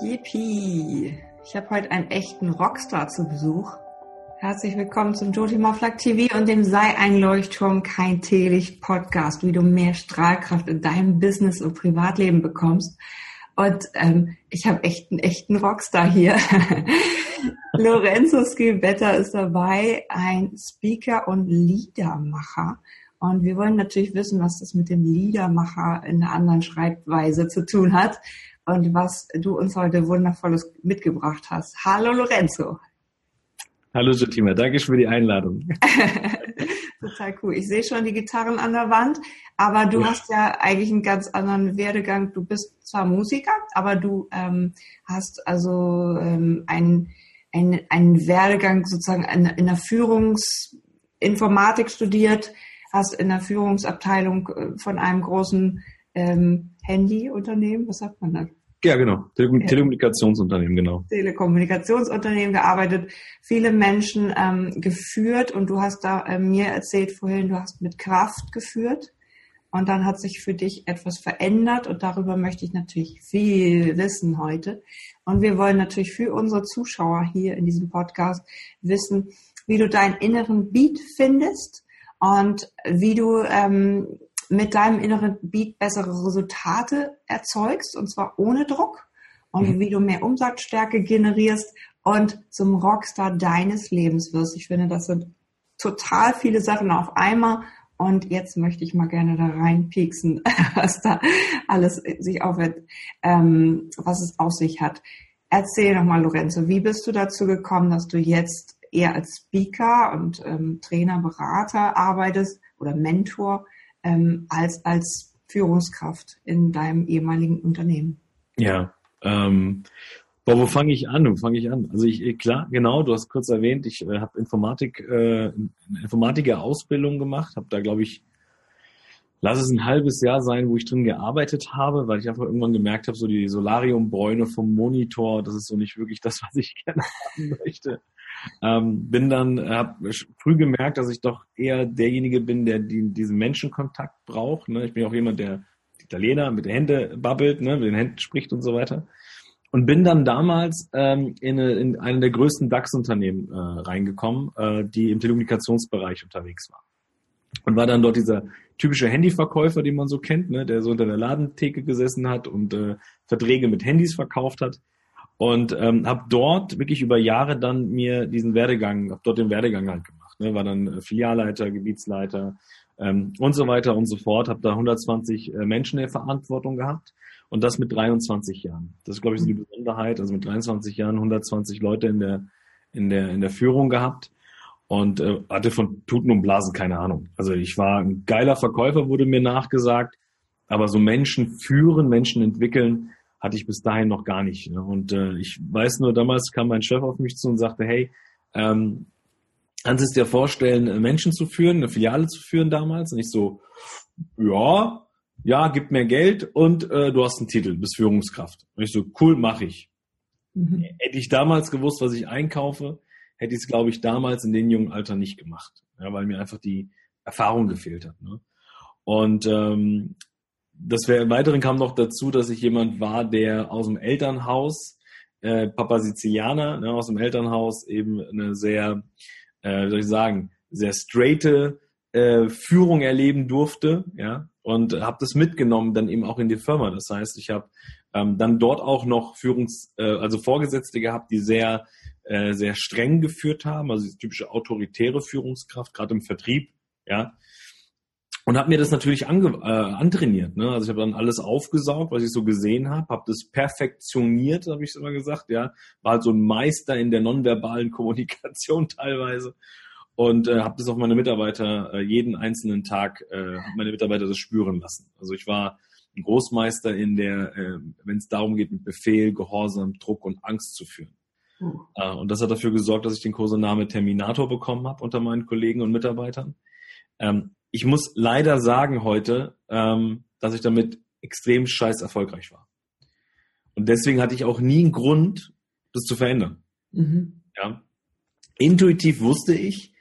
Yippie! Ich habe heute einen echten Rockstar zu Besuch. Herzlich willkommen zum Joti Moflak TV und dem Sei ein Leuchtturm, kein Teelicht Podcast, wie du mehr Strahlkraft in deinem Business und Privatleben bekommst. Und ähm, ich habe echt einen echten Rockstar hier. Lorenzo Skibetta ist dabei, ein Speaker und Liedermacher. Und wir wollen natürlich wissen, was das mit dem Liedermacher in einer anderen Schreibweise zu tun hat und was du uns heute wundervolles mitgebracht hast. Hallo Lorenzo. Hallo Jotima, danke für die Einladung. Total cool. Ich sehe schon die Gitarren an der Wand, aber du ja. hast ja eigentlich einen ganz anderen Werdegang. Du bist zwar Musiker, aber du ähm, hast also ähm, einen, einen, einen Werdegang sozusagen in, in der Führungsinformatik studiert, hast in der Führungsabteilung äh, von einem großen ähm, Handyunternehmen, was sagt man da? Ja, genau. Tele ja. Telekommunikationsunternehmen, genau. Telekommunikationsunternehmen gearbeitet, viele Menschen ähm, geführt und du hast da äh, mir erzählt vorhin, du hast mit Kraft geführt und dann hat sich für dich etwas verändert und darüber möchte ich natürlich viel wissen heute. Und wir wollen natürlich für unsere Zuschauer hier in diesem Podcast wissen, wie du deinen inneren Beat findest und wie du ähm, mit deinem inneren Beat bessere Resultate erzeugst und zwar ohne Druck und mhm. wie du mehr Umsatzstärke generierst und zum Rockstar deines Lebens wirst. Ich finde, das sind total viele Sachen auf einmal und jetzt möchte ich mal gerne da reinpieksen, was da alles sich aufhört, ähm, was es auf sich hat. Erzähl nochmal, Lorenzo, wie bist du dazu gekommen, dass du jetzt eher als Speaker und ähm, Trainer, Berater arbeitest oder Mentor? Ähm, als, als Führungskraft in deinem ehemaligen Unternehmen? Ja, ähm, boah, wo fange ich an? Wo fange ich an? Also ich, klar, genau, du hast kurz erwähnt, ich äh, habe Informatik, äh, Informatiker-Ausbildung gemacht, habe da, glaube ich, lass es ein halbes Jahr sein, wo ich drin gearbeitet habe, weil ich einfach irgendwann gemerkt habe, so die Solariumbräune vom Monitor, das ist so nicht wirklich das, was ich gerne haben möchte. Ähm, bin dann, habe früh gemerkt, dass ich doch eher derjenige bin, der die, diesen Menschenkontakt braucht. Ne? Ich bin auch jemand, der Italiener mit den Händen babbelt, ne? mit den Händen spricht und so weiter. Und bin dann damals ähm, in, eine, in einen der größten DAX-Unternehmen äh, reingekommen, äh, die im Telekommunikationsbereich unterwegs war. Und war dann dort dieser typische Handyverkäufer, den man so kennt, ne? der so unter der Ladentheke gesessen hat und äh, Verträge mit Handys verkauft hat. Und ähm, habe dort wirklich über Jahre dann mir diesen Werdegang, habe dort den Werdegang halt gemacht. Ne? War dann äh, Filialleiter, Gebietsleiter ähm, und so weiter und so fort. Habe da 120 äh, Menschen in Verantwortung gehabt und das mit 23 Jahren. Das ist, glaube ich, so die Besonderheit. Also mit 23 Jahren 120 Leute in der, in der, in der Führung gehabt und äh, hatte von Tuten und Blasen keine Ahnung. Also ich war ein geiler Verkäufer, wurde mir nachgesagt, aber so Menschen führen, Menschen entwickeln, hatte ich bis dahin noch gar nicht. Ne? Und äh, ich weiß nur, damals kam mein Chef auf mich zu und sagte, hey, ähm, kannst du es dir vorstellen, äh, Menschen zu führen, eine Filiale zu führen damals? Und ich so, ja, ja, gib mir Geld und äh, du hast einen Titel, bist Führungskraft. Und ich so, cool, mache ich. Mhm. Hätte ich damals gewusst, was ich einkaufe, hätte ich es, glaube ich, damals in dem jungen Alter nicht gemacht, ja, weil mir einfach die Erfahrung gefehlt hat. Ne? Und ähm, das wäre im Weiteren kam noch dazu, dass ich jemand war, der aus dem Elternhaus, äh, Papa Sizilianer, ne, aus dem Elternhaus eben eine sehr, äh, wie soll ich sagen, sehr straighte äh, Führung erleben durfte, ja, und habe das mitgenommen dann eben auch in die Firma. Das heißt, ich habe ähm, dann dort auch noch Führungs, äh, also Vorgesetzte gehabt, die sehr, äh, sehr streng geführt haben, also die typische autoritäre Führungskraft, gerade im Vertrieb, ja, und habe mir das natürlich ange äh, antrainiert. Ne? Also ich habe dann alles aufgesaugt, was ich so gesehen habe, habe das perfektioniert, habe ich immer gesagt. Ja, war halt so ein Meister in der nonverbalen Kommunikation teilweise und äh, habe das auf meine Mitarbeiter äh, jeden einzelnen Tag, äh, meine Mitarbeiter das spüren lassen. Also ich war ein Großmeister in der, äh, wenn es darum geht, mit Befehl, Gehorsam, Druck und Angst zu führen. Uh. Äh, und das hat dafür gesorgt, dass ich den Kosename Terminator bekommen habe unter meinen Kollegen und Mitarbeitern. Ähm, ich muss leider sagen heute, ähm, dass ich damit extrem scheiß erfolgreich war. Und deswegen hatte ich auch nie einen Grund, das zu verändern. Mhm. Ja. Intuitiv wusste ich,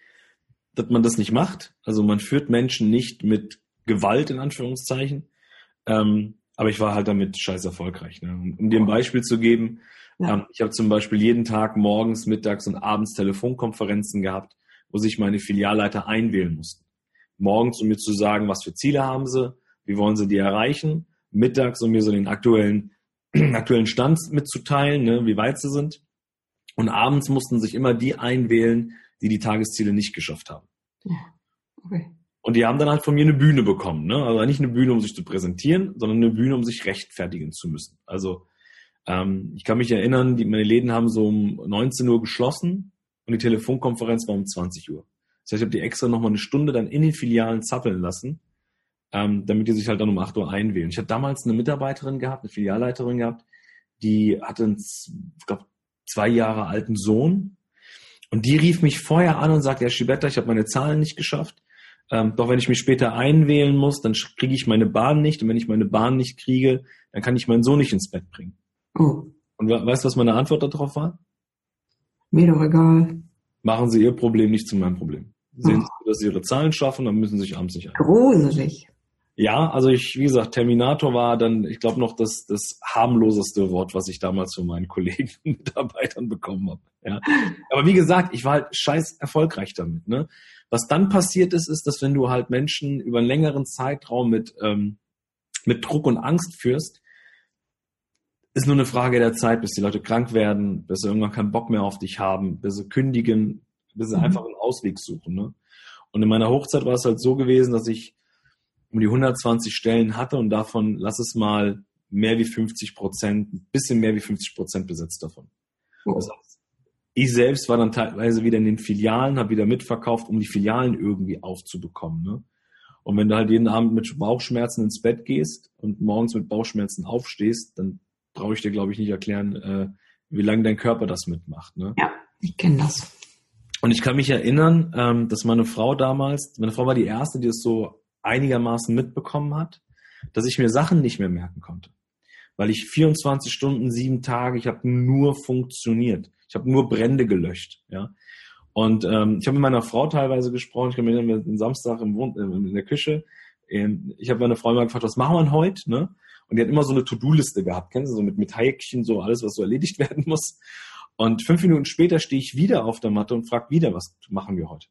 dass man das nicht macht. Also man führt Menschen nicht mit Gewalt in Anführungszeichen. Ähm, Aber ich war halt damit scheiß erfolgreich. Ne? Um, um dir ein Beispiel zu geben, ja. ähm, ich habe zum Beispiel jeden Tag morgens, mittags und abends Telefonkonferenzen gehabt, wo sich meine Filialleiter einwählen mussten. Morgens, um mir zu sagen, was für Ziele haben sie, wie wollen sie die erreichen. Mittags, um mir so den aktuellen, aktuellen Stand mitzuteilen, ne, wie weit sie sind. Und abends mussten sich immer die einwählen, die die Tagesziele nicht geschafft haben. Okay. Und die haben dann halt von mir eine Bühne bekommen. Ne? Also nicht eine Bühne, um sich zu präsentieren, sondern eine Bühne, um sich rechtfertigen zu müssen. Also ähm, ich kann mich erinnern, die, meine Läden haben so um 19 Uhr geschlossen und die Telefonkonferenz war um 20 Uhr. Das heißt, ich habe die extra nochmal eine Stunde dann in den Filialen zappeln lassen, ähm, damit die sich halt dann um 8 Uhr einwählen. Ich hatte damals eine Mitarbeiterin gehabt, eine Filialleiterin gehabt, die hatte einen, ich glaube, zwei Jahre alten Sohn. Und die rief mich vorher an und sagte, Herr Schibetta, ich habe meine Zahlen nicht geschafft. Ähm, doch wenn ich mich später einwählen muss, dann kriege ich meine Bahn nicht. Und wenn ich meine Bahn nicht kriege, dann kann ich meinen Sohn nicht ins Bett bringen. Oh. Und weißt du, was meine Antwort darauf war? Mir doch egal. Machen Sie Ihr Problem nicht zu meinem Problem. Sehen Sie, dass Sie Ihre Zahlen schaffen, dann müssen Sie sich abends nicht ein. Gruselig. Ja, also ich, wie gesagt, Terminator war dann, ich glaube noch das, das harmloseste Wort, was ich damals von meinen Kollegen und Mitarbeitern bekommen habe. Ja. Aber wie gesagt, ich war halt scheiß erfolgreich damit. Ne? Was dann passiert ist, ist, dass wenn du halt Menschen über einen längeren Zeitraum mit, ähm, mit Druck und Angst führst, ist nur eine Frage der Zeit, bis die Leute krank werden, bis sie irgendwann keinen Bock mehr auf dich haben, bis sie kündigen, bis sie mhm. einfach einen Ausweg suchen. Ne? Und in meiner Hochzeit war es halt so gewesen, dass ich um die 120 Stellen hatte und davon, lass es mal mehr wie 50 Prozent, ein bisschen mehr wie 50 Prozent besetzt davon. Oh. Das heißt, ich selbst war dann teilweise wieder in den Filialen, habe wieder mitverkauft, um die Filialen irgendwie aufzubekommen. Ne? Und wenn du halt jeden Abend mit Bauchschmerzen ins Bett gehst und morgens mit Bauchschmerzen aufstehst, dann brauche ich dir, glaube ich, nicht erklären, äh, wie lange dein Körper das mitmacht. Ne? Ja, ich kenne das. Und ich kann mich erinnern, ähm, dass meine Frau damals, meine Frau war die erste, die es so einigermaßen mitbekommen hat, dass ich mir Sachen nicht mehr merken konnte. Weil ich 24 Stunden, sieben Tage, ich habe nur funktioniert. Ich habe nur Brände gelöscht. Ja. Und ähm, ich habe mit meiner Frau teilweise gesprochen, ich kann mir den Samstag im Wohn äh, in der Küche, ich habe meine Frau mal gefragt, was machen wir denn heute? Ne? Und die hat immer so eine To-Do-Liste gehabt, kennst du, so mit, mit Häkchen, so alles, was so erledigt werden muss. Und fünf Minuten später stehe ich wieder auf der Matte und frage wieder, was machen wir heute?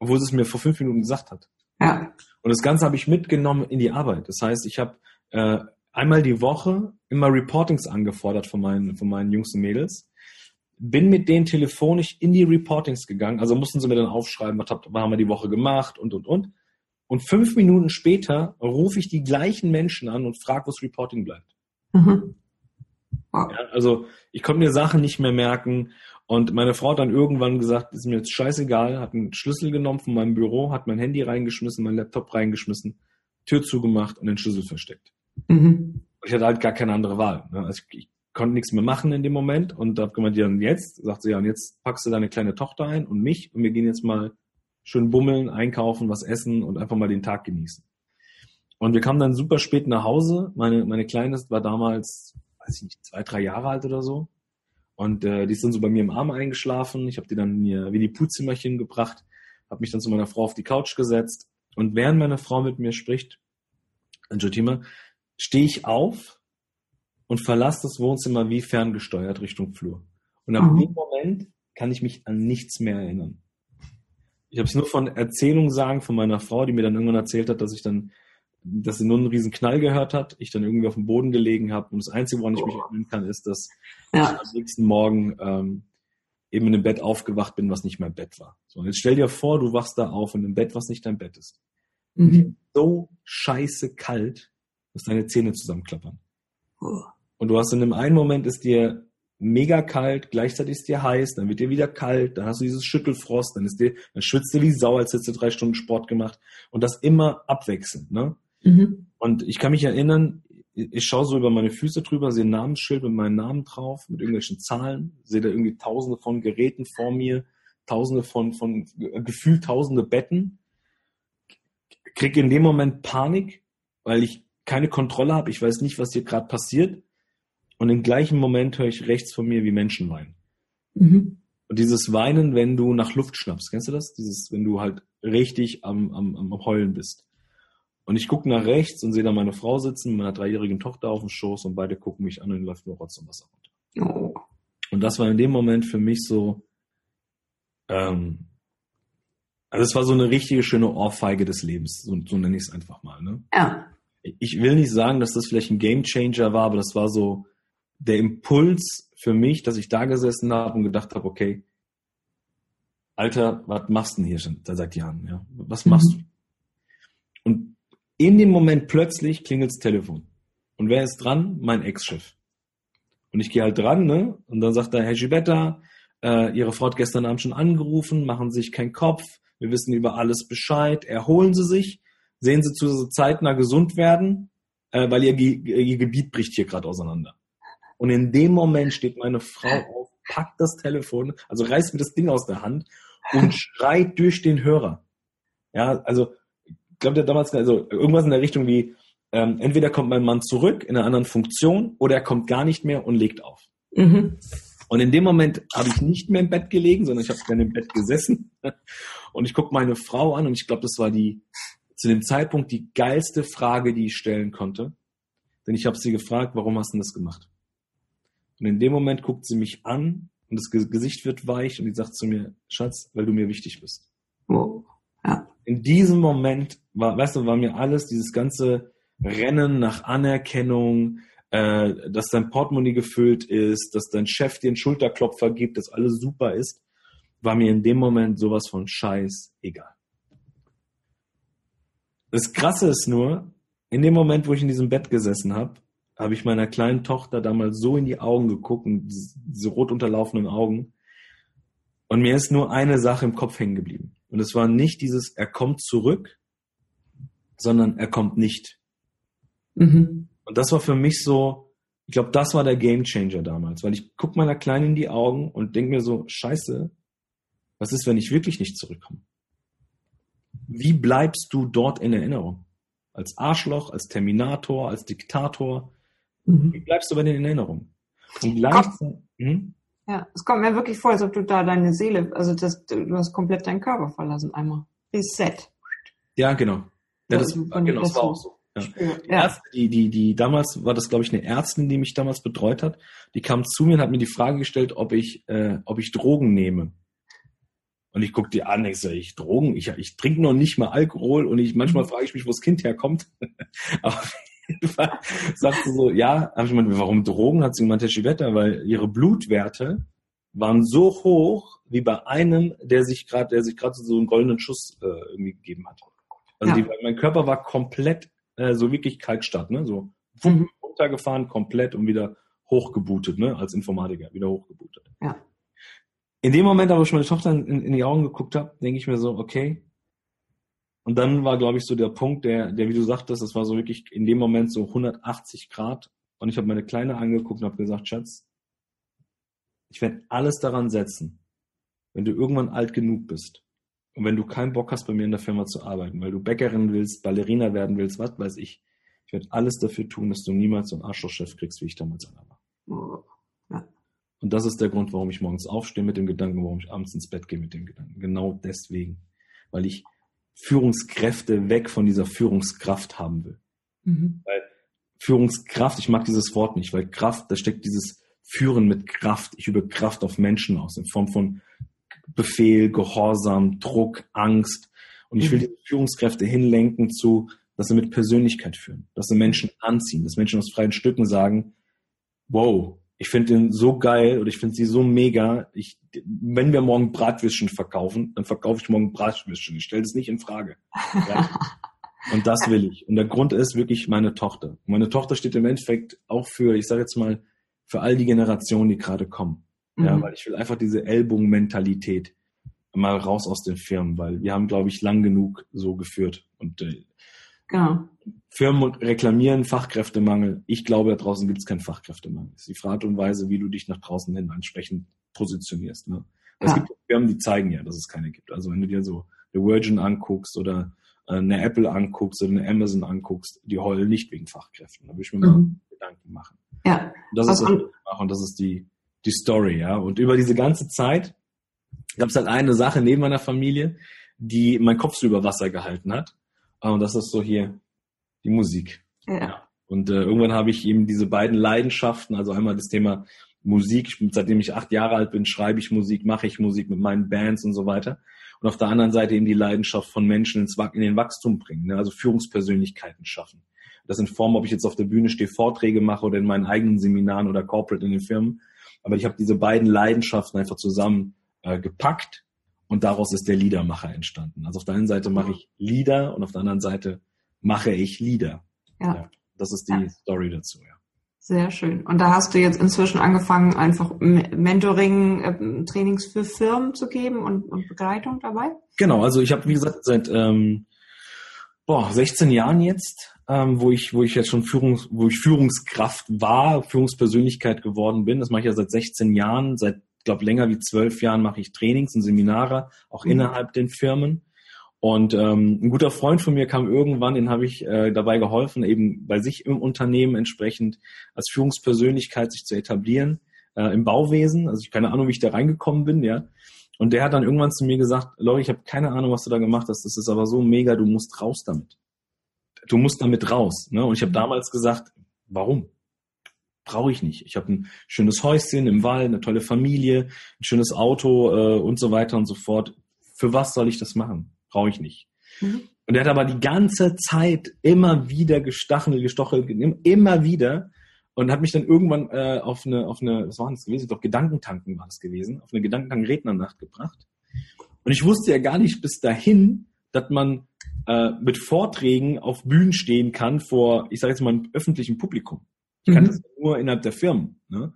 Obwohl sie es mir vor fünf Minuten gesagt hat. Ja. Und das Ganze habe ich mitgenommen in die Arbeit. Das heißt, ich habe äh, einmal die Woche immer Reportings angefordert von meinen, von meinen Jungs und Mädels. Bin mit denen telefonisch in die Reportings gegangen. Also mussten sie mir dann aufschreiben, was, hab, was haben wir die Woche gemacht und, und, und. Und fünf Minuten später rufe ich die gleichen Menschen an und frage, wo das Reporting bleibt. Mhm. Ja, also ich konnte mir Sachen nicht mehr merken und meine Frau hat dann irgendwann gesagt, ist mir jetzt scheißegal, hat einen Schlüssel genommen von meinem Büro, hat mein Handy reingeschmissen, mein Laptop reingeschmissen, Tür zugemacht und den Schlüssel versteckt. Mhm. Ich hatte halt gar keine andere Wahl. Ne? Also ich, ich, konnte nichts mehr machen in dem Moment und habe gemeint, ja, und jetzt? Sagt sie, ja, und jetzt packst du deine kleine Tochter ein und mich und wir gehen jetzt mal schön bummeln, einkaufen, was essen und einfach mal den Tag genießen. Und wir kamen dann super spät nach Hause. Meine, meine Kleine war damals, weiß ich nicht, zwei, drei Jahre alt oder so. Und äh, die ist dann so bei mir im Arm eingeschlafen. Ich habe die dann in ihr Winnie Pooh-Zimmerchen gebracht, habe mich dann zu meiner Frau auf die Couch gesetzt. Und während meine Frau mit mir spricht, Jotima, stehe ich auf und verlasse das Wohnzimmer wie ferngesteuert Richtung Flur. Und ab mhm. dem Moment kann ich mich an nichts mehr erinnern. Ich habe es nur von Erzählungen sagen von meiner Frau, die mir dann irgendwann erzählt hat, dass ich dann dass sie nur einen riesen Knall gehört hat, ich dann irgendwie auf dem Boden gelegen habe und das Einzige, woran ich mich erinnern kann, ist, dass ja. ich am nächsten Morgen ähm, eben in einem Bett aufgewacht bin, was nicht mein Bett war. So, und jetzt stell dir vor, du wachst da auf in einem Bett, was nicht dein Bett ist. Mhm. So scheiße kalt, dass deine Zähne zusammenklappern. Oh. Und du hast in einem einen Moment ist dir mega kalt, gleichzeitig ist dir heiß, dann wird dir wieder kalt, dann hast du dieses Schüttelfrost, dann ist dir, dann schwitzt du wie Sau, als hättest du drei Stunden Sport gemacht und das immer abwechselnd, ne? Mhm. Und ich kann mich erinnern, ich schaue so über meine Füße drüber, sehe ein Namensschild mit meinem Namen drauf, mit irgendwelchen Zahlen, sehe da irgendwie tausende von Geräten vor mir, tausende von, von gefühlt tausende Betten, krieg in dem Moment Panik, weil ich keine Kontrolle habe, ich weiß nicht, was hier gerade passiert. Und im gleichen Moment höre ich rechts von mir, wie Menschen weinen. Mhm. Und dieses Weinen, wenn du nach Luft schnappst, kennst du das? Dieses, wenn du halt richtig am, am, am Heulen bist. Und ich gucke nach rechts und sehe da meine Frau sitzen, mit meiner dreijährigen Tochter auf dem Schoß und beide gucken mich an und läuft nur Rotz und Wasser runter. Oh. Und das war in dem Moment für mich so, ähm, also es war so eine richtige schöne Ohrfeige des Lebens, so, so nenne ich es einfach mal. Ne? Ja. Ich will nicht sagen, dass das vielleicht ein Gamechanger war, aber das war so der Impuls für mich, dass ich da gesessen habe und gedacht habe, okay, Alter, was machst du denn hier schon seit Jahren? Ja? Was machst mhm. du? In dem Moment plötzlich klingelt das Telefon. Und wer ist dran? Mein Ex-Chef. Und ich gehe halt dran, ne? Und dann sagt er, Herr Gibetta, äh, Ihre Frau hat gestern Abend schon angerufen, machen Sie sich keinen Kopf, wir wissen über alles Bescheid, erholen Sie sich, sehen Sie zu, dass Sie zeitnah gesund werden, äh, weil ihr, ihr Gebiet bricht hier gerade auseinander. Und in dem Moment steht meine Frau auf, packt das Telefon, also reißt mir das Ding aus der Hand und schreit durch den Hörer. Ja, also glaube, der damals, also irgendwas in der Richtung wie, ähm, entweder kommt mein Mann zurück in einer anderen Funktion oder er kommt gar nicht mehr und legt auf. Mhm. Und in dem Moment habe ich nicht mehr im Bett gelegen, sondern ich habe dann im Bett gesessen und ich gucke meine Frau an und ich glaube, das war die zu dem Zeitpunkt die geilste Frage, die ich stellen konnte. Denn ich habe sie gefragt, warum hast du das gemacht? Und in dem Moment guckt sie mich an und das Gesicht wird weich und die sagt zu mir, Schatz, weil du mir wichtig bist. Oh. Ja. In diesem Moment war, weißt du, war mir alles, dieses ganze Rennen nach Anerkennung, äh, dass dein Portemonnaie gefüllt ist, dass dein Chef dir einen Schulterklopfer gibt, dass alles super ist, war mir in dem Moment sowas von scheiß egal. Das Krasse ist nur, in dem Moment, wo ich in diesem Bett gesessen habe, habe ich meiner kleinen Tochter damals so in die Augen geguckt, diese rot unterlaufenden Augen. Und mir ist nur eine Sache im Kopf hängen geblieben. Und es war nicht dieses, er kommt zurück, sondern er kommt nicht. Mhm. Und das war für mich so, ich glaube, das war der Game Changer damals, weil ich gucke meiner Kleinen in die Augen und denke mir so, scheiße, was ist, wenn ich wirklich nicht zurückkomme? Wie bleibst du dort in Erinnerung? Als Arschloch, als Terminator, als Diktator? Mhm. Wie bleibst du bei den in Erinnerung? Und gleichzeitig, hm? Ja, es kommt mir wirklich vor, als ob du da deine Seele, also das, du hast komplett deinen Körper verlassen einmal. Reset. Ja, genau. Ja, das, genau, das war auch so. Ja. Die, Ärzte, die, die, die, damals war das, glaube ich, eine Ärztin, die mich damals betreut hat. Die kam zu mir und hat mir die Frage gestellt, ob ich, äh, ob ich Drogen nehme. Und ich guck die an, ich sage, ich Drogen, ich, ich trinke noch nicht mal Alkohol und ich manchmal mhm. frage ich mich, wo das Kind herkommt. Aber sagt sie so, ja, habe ich gemeint, warum Drogen? Hat sie gemeint, Herr Schivetta, weil ihre Blutwerte waren so hoch wie bei einem, der sich gerade, der sich gerade so einen goldenen Schuss äh, irgendwie gegeben hat. Also ja. die, mein Körper war komplett äh, so wirklich Kaltstart, ne? So mhm. runtergefahren, komplett und wieder hochgebootet, ne? Als Informatiker, wieder hochgebootet. Ja. In dem Moment, wo ich meine Tochter in, in die Augen geguckt habe, denke ich mir so, okay. Und dann war, glaube ich, so der Punkt, der, der, wie du sagtest, das war so wirklich in dem Moment so 180 Grad. Und ich habe meine Kleine angeguckt und habe gesagt, Schatz, ich werde alles daran setzen, wenn du irgendwann alt genug bist, und wenn du keinen Bock hast, bei mir in der Firma zu arbeiten, weil du Bäckerin willst, Ballerina werden willst, was weiß ich, ich werde alles dafür tun, dass du niemals so einen Arschlochchef kriegst, wie ich damals einer war. Ja. Und das ist der Grund, warum ich morgens aufstehe mit dem Gedanken, warum ich abends ins Bett gehe mit dem Gedanken. Genau deswegen. Weil ich Führungskräfte weg von dieser Führungskraft haben will. Mhm. Weil Führungskraft, ich mag dieses Wort nicht, weil Kraft, da steckt dieses Führen mit Kraft. Ich übe Kraft auf Menschen aus in Form von Befehl, Gehorsam, Druck, Angst. Und ich will mhm. die Führungskräfte hinlenken zu, dass sie mit Persönlichkeit führen, dass sie Menschen anziehen, dass Menschen aus freien Stücken sagen, wow, ich finde den so geil oder ich finde sie so mega. Ich, wenn wir morgen Bratwürstchen verkaufen, dann verkaufe ich morgen Bratwürstchen. Ich stelle das nicht in Frage. Ja? Und das will ich. Und der Grund ist wirklich meine Tochter. Meine Tochter steht im Endeffekt auch für, ich sage jetzt mal, für all die Generationen, die gerade kommen. Mhm. Ja, weil ich will einfach diese Ellbogenmentalität mal raus aus den Firmen, weil wir haben, glaube ich, lang genug so geführt. Und äh, genau. Firmen reklamieren Fachkräftemangel. Ich glaube, da draußen gibt es keinen Fachkräftemangel. Das ist die Art und Weise, wie du dich nach draußen hin ansprechend positionierst. Ne? Ja. Es gibt Firmen, die zeigen ja, dass es keine gibt. Also wenn du dir so eine Virgin anguckst oder äh, eine Apple anguckst oder eine Amazon anguckst, die heulen nicht wegen Fachkräften. Da würde ich mir mhm. mal Gedanken machen. Ja. Und das ist, und das ist die, die Story, ja. Und über diese ganze Zeit gab es halt eine Sache neben meiner Familie, die mein Kopf so über Wasser gehalten hat. Und das ist so hier Die Musik. Ja. Und äh, irgendwann habe ich eben diese beiden Leidenschaften, also einmal das Thema Musik, ich, bin- seitdem ich acht Jahre alt bin, schreibe ich Musik, mache ich Musik mit meinen Bands und so weiter. Und auf der anderen Seite eben die Leidenschaft von Menschen ins, in den Wachstum bringen, ne? also Führungspersönlichkeiten schaffen. Das in Form, ob ich jetzt auf der Bühne stehe, Vorträge mache oder in meinen eigenen Seminaren oder Corporate in den Firmen. Aber ich habe diese beiden Leidenschaften einfach zusammen äh, gepackt und daraus ist der Liedermacher entstanden. Also auf der einen Seite mache ich Lieder und auf der anderen Seite mache ich Lieder. Ja. Ja. Das ist die Ja. Story dazu, ja. Sehr schön. Und da hast du jetzt inzwischen angefangen, einfach Mentoring, ähm, Trainings für Firmen zu geben und, und Begleitung dabei? Genau, also ich habe, wie gesagt, seit ähm, boah, 16 Jahren jetzt, ähm, wo ich, wo ich jetzt schon Führungs, wo ich Führungskraft war, Führungspersönlichkeit geworden bin. Das mache ich ja seit 16 Jahren, seit, glaube länger wie zwölf Jahren mache ich Trainings und Seminare, auch Mhm. innerhalb den Firmen. Und ähm, ein guter Freund von mir kam irgendwann, den habe ich äh, dabei geholfen, eben bei sich im Unternehmen entsprechend als Führungspersönlichkeit sich zu etablieren äh, im Bauwesen. Also ich keine Ahnung, wie ich da reingekommen bin, ja. Und der hat dann irgendwann zu mir gesagt, Lori, ich habe keine Ahnung, was du da gemacht hast. Das ist aber so mega, du musst raus damit. Du musst damit raus. Ne? Und ich habe damals gesagt, warum? Brauche ich nicht. Ich habe ein schönes Häuschen im Wald, eine tolle Familie, ein schönes Auto äh, und so weiter und so fort. Für was soll ich das machen? Brauche ich nicht. Mhm. Und er hat aber die ganze Zeit immer wieder gestachelt, gestochelt, immer wieder und hat mich dann irgendwann äh, auf eine, auf eine, was war das gewesen? Glaube, Gedankentanken war es gewesen, auf eine Gedankentanken-Rednernacht gebracht. Und ich wusste ja gar nicht bis dahin, dass man äh, mit Vorträgen auf Bühnen stehen kann vor, ich sage jetzt mal, einem öffentlichen Publikum. Ich kannte Mhm. das nur innerhalb der Firmen. Ne?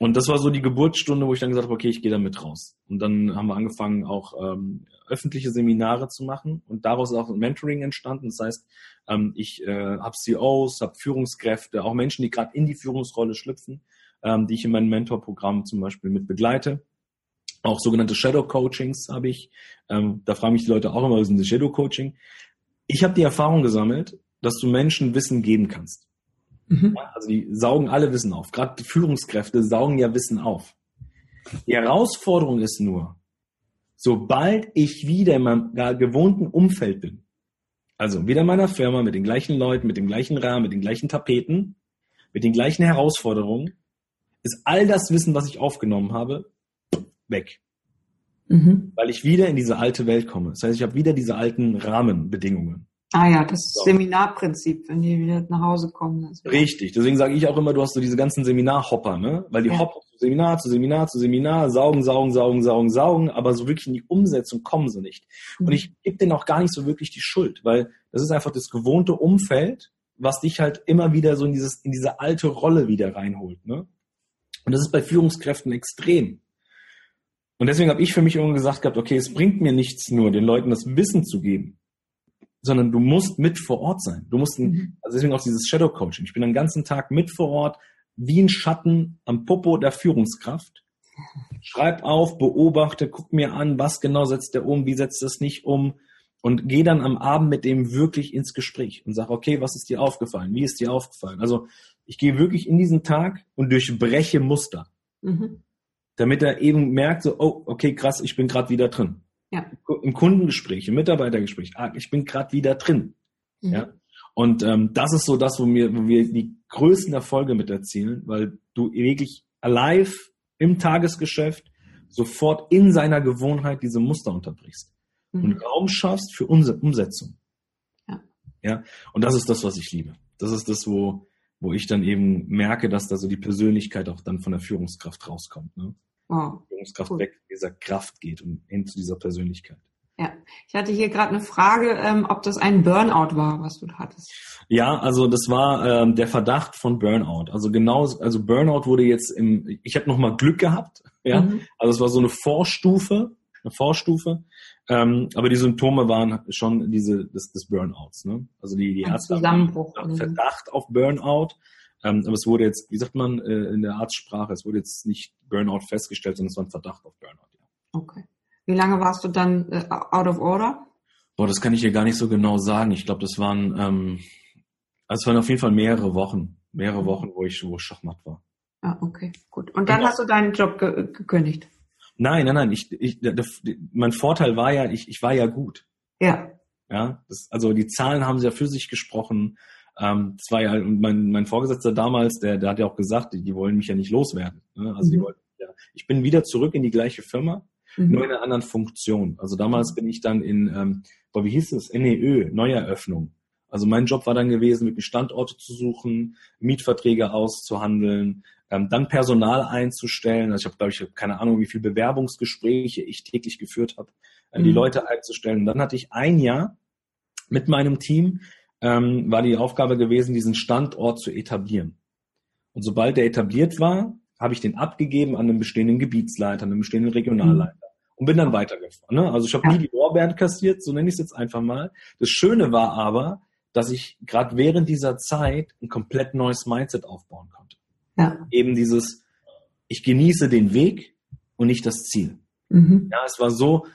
Und das war so die Geburtsstunde, wo ich dann gesagt habe, okay, ich gehe damit raus. Und dann haben wir angefangen, auch ähm, öffentliche Seminare zu machen. Und daraus ist auch ein Mentoring entstanden. Das heißt, ähm, ich äh, habe CEOs, habe Führungskräfte, auch Menschen, die gerade in die Führungsrolle schlüpfen, ähm, die ich in meinem Mentorprogramm zum Beispiel mit begleite. Auch sogenannte Shadow Coachings habe ich. Ähm, da fragen mich die Leute auch immer, was ist ein Shadow Coaching? Ich habe die Erfahrung gesammelt, dass du Menschen Wissen geben kannst. Mhm. Ja, Also die saugen alle Wissen auf. Gerade Führungskräfte saugen ja Wissen auf. Die Herausforderung ist nur, sobald ich wieder in meinem gewohnten Umfeld bin, also wieder in meiner Firma mit den gleichen Leuten, mit dem gleichen Rahmen, mit den gleichen Tapeten, mit den gleichen Herausforderungen, ist all das Wissen, was ich aufgenommen habe, weg. Mhm. Weil ich wieder in diese alte Welt komme. Das heißt, ich habe wieder diese alten Rahmenbedingungen. Ah ja, das So. Seminarprinzip, wenn die wieder nach Hause kommen. Das Richtig. Deswegen sage ich auch immer, du hast so diese ganzen Seminarhopper, ne? Weil die Ja. hoppen zu Seminar zu Seminar zu Seminar, saugen, saugen, saugen, saugen, saugen, aber so wirklich in die Umsetzung kommen sie nicht. Und ich gebe denen auch gar nicht so wirklich die Schuld, weil das ist einfach das gewohnte Umfeld, was dich halt immer wieder so in dieses, in diese alte Rolle wieder reinholt, ne? Und das ist bei Führungskräften extrem. Und deswegen habe ich für mich irgendwann gesagt gehabt, okay, es bringt mir nichts nur, den Leuten das Wissen zu geben, sondern du musst mit vor Ort sein. Du musst, ein, Mhm. also deswegen auch dieses Shadow Coaching. Ich bin den ganzen Tag mit vor Ort, wie ein Schatten am Popo der Führungskraft. Schreib auf, beobachte, guck mir an, was genau setzt der um, wie setzt das nicht um und gehe dann am Abend mit dem wirklich ins Gespräch und sag, okay, was ist dir aufgefallen? Wie ist dir aufgefallen? Also ich gehe wirklich in diesen Tag und durchbreche Muster, Mhm. damit er eben merkt, so, oh, okay, krass, ich bin gerade wieder drin. Ja. Im Kundengespräch, im Mitarbeitergespräch, ah, ich bin gerade wieder drin. Mhm. Ja. Und ähm, das ist so das, wo wir, wo wir die größten Erfolge mit erzielen, weil du wirklich live im Tagesgeschäft sofort in seiner Gewohnheit diese Muster unterbrichst Mhm. und Raum schaffst für unsere Umsetzung. Ja. Ja. Und das ist das, was ich liebe. Das ist das, wo, wo ich dann eben merke, dass da so die Persönlichkeit auch dann von der Führungskraft rauskommt. Ne? Wow. Führungskraft Cool. weg von dieser Kraft geht und hin zu dieser Persönlichkeit. Ja. Ich hatte hier gerade eine Frage, ähm, ob das ein Burnout war, was du hattest. Ja, also das war ähm, der Verdacht von Burnout. Also genau, also Burnout wurde jetzt im, ich habe noch mal Glück gehabt, ja. Mhm. Also es war so eine Vorstufe, eine Vorstufe, ähm, aber die Symptome waren schon diese des, des Burnouts. Ne? Also die, die Ärzte haben Verdacht auf Burnout, ähm, aber es wurde jetzt, wie sagt man äh, in der Arztsprache, es wurde jetzt nicht Burnout festgestellt, sondern es war ein Verdacht auf Burnout. Ja. Okay. Wie lange warst du dann äh, out of order? Boah, das kann ich hier gar nicht so genau sagen. Ich glaube, das waren, ähm, also es waren auf jeden Fall mehrere Wochen, mehrere Wochen, wo ich, wo ich Schachmatt war. Ah, okay, gut. Und dann Genau. hast du deinen Job ge gekündigt. Nein, nein, nein. Ich, ich, der, der, mein Vorteil war ja, ich, ich war ja gut. Ja. Ja, das, also die Zahlen haben ja für sich gesprochen. Ähm, das war ja, und mein, mein Vorgesetzter damals, der, der hat ja auch gesagt, die, die wollen mich ja nicht loswerden. Ne? Also mhm. die wollten, ja, ich bin wieder zurück in die gleiche Firma, mhm. nur in einer anderen Funktion. Also damals bin ich dann in, ähm, boah, wie hieß es, NEÖ, Neueröffnung. Also mein Job war dann gewesen, mit Standorte zu suchen, Mietverträge auszuhandeln, ähm, dann Personal einzustellen. Also ich habe, glaube ich, keine Ahnung, wie viele Bewerbungsgespräche ich täglich geführt habe, äh, mhm. die Leute einzustellen. Und dann hatte ich ein Jahr mit meinem Team, ähm, war die Aufgabe gewesen, diesen Standort zu etablieren. Und sobald der etabliert war, habe ich den abgegeben an einen bestehenden Gebietsleiter, an einen bestehenden Regionalleiter. Mhm und bin dann weitergefahren. Ne? Also ich habe ja. nie die Lorbeeren kassiert, so nenne ich es jetzt einfach mal. Das Schöne war aber, dass ich gerade während dieser Zeit ein komplett neues Mindset aufbauen konnte. Ja. Eben dieses, ich genieße den Weg und nicht das Ziel. Mhm. Ja, es war so,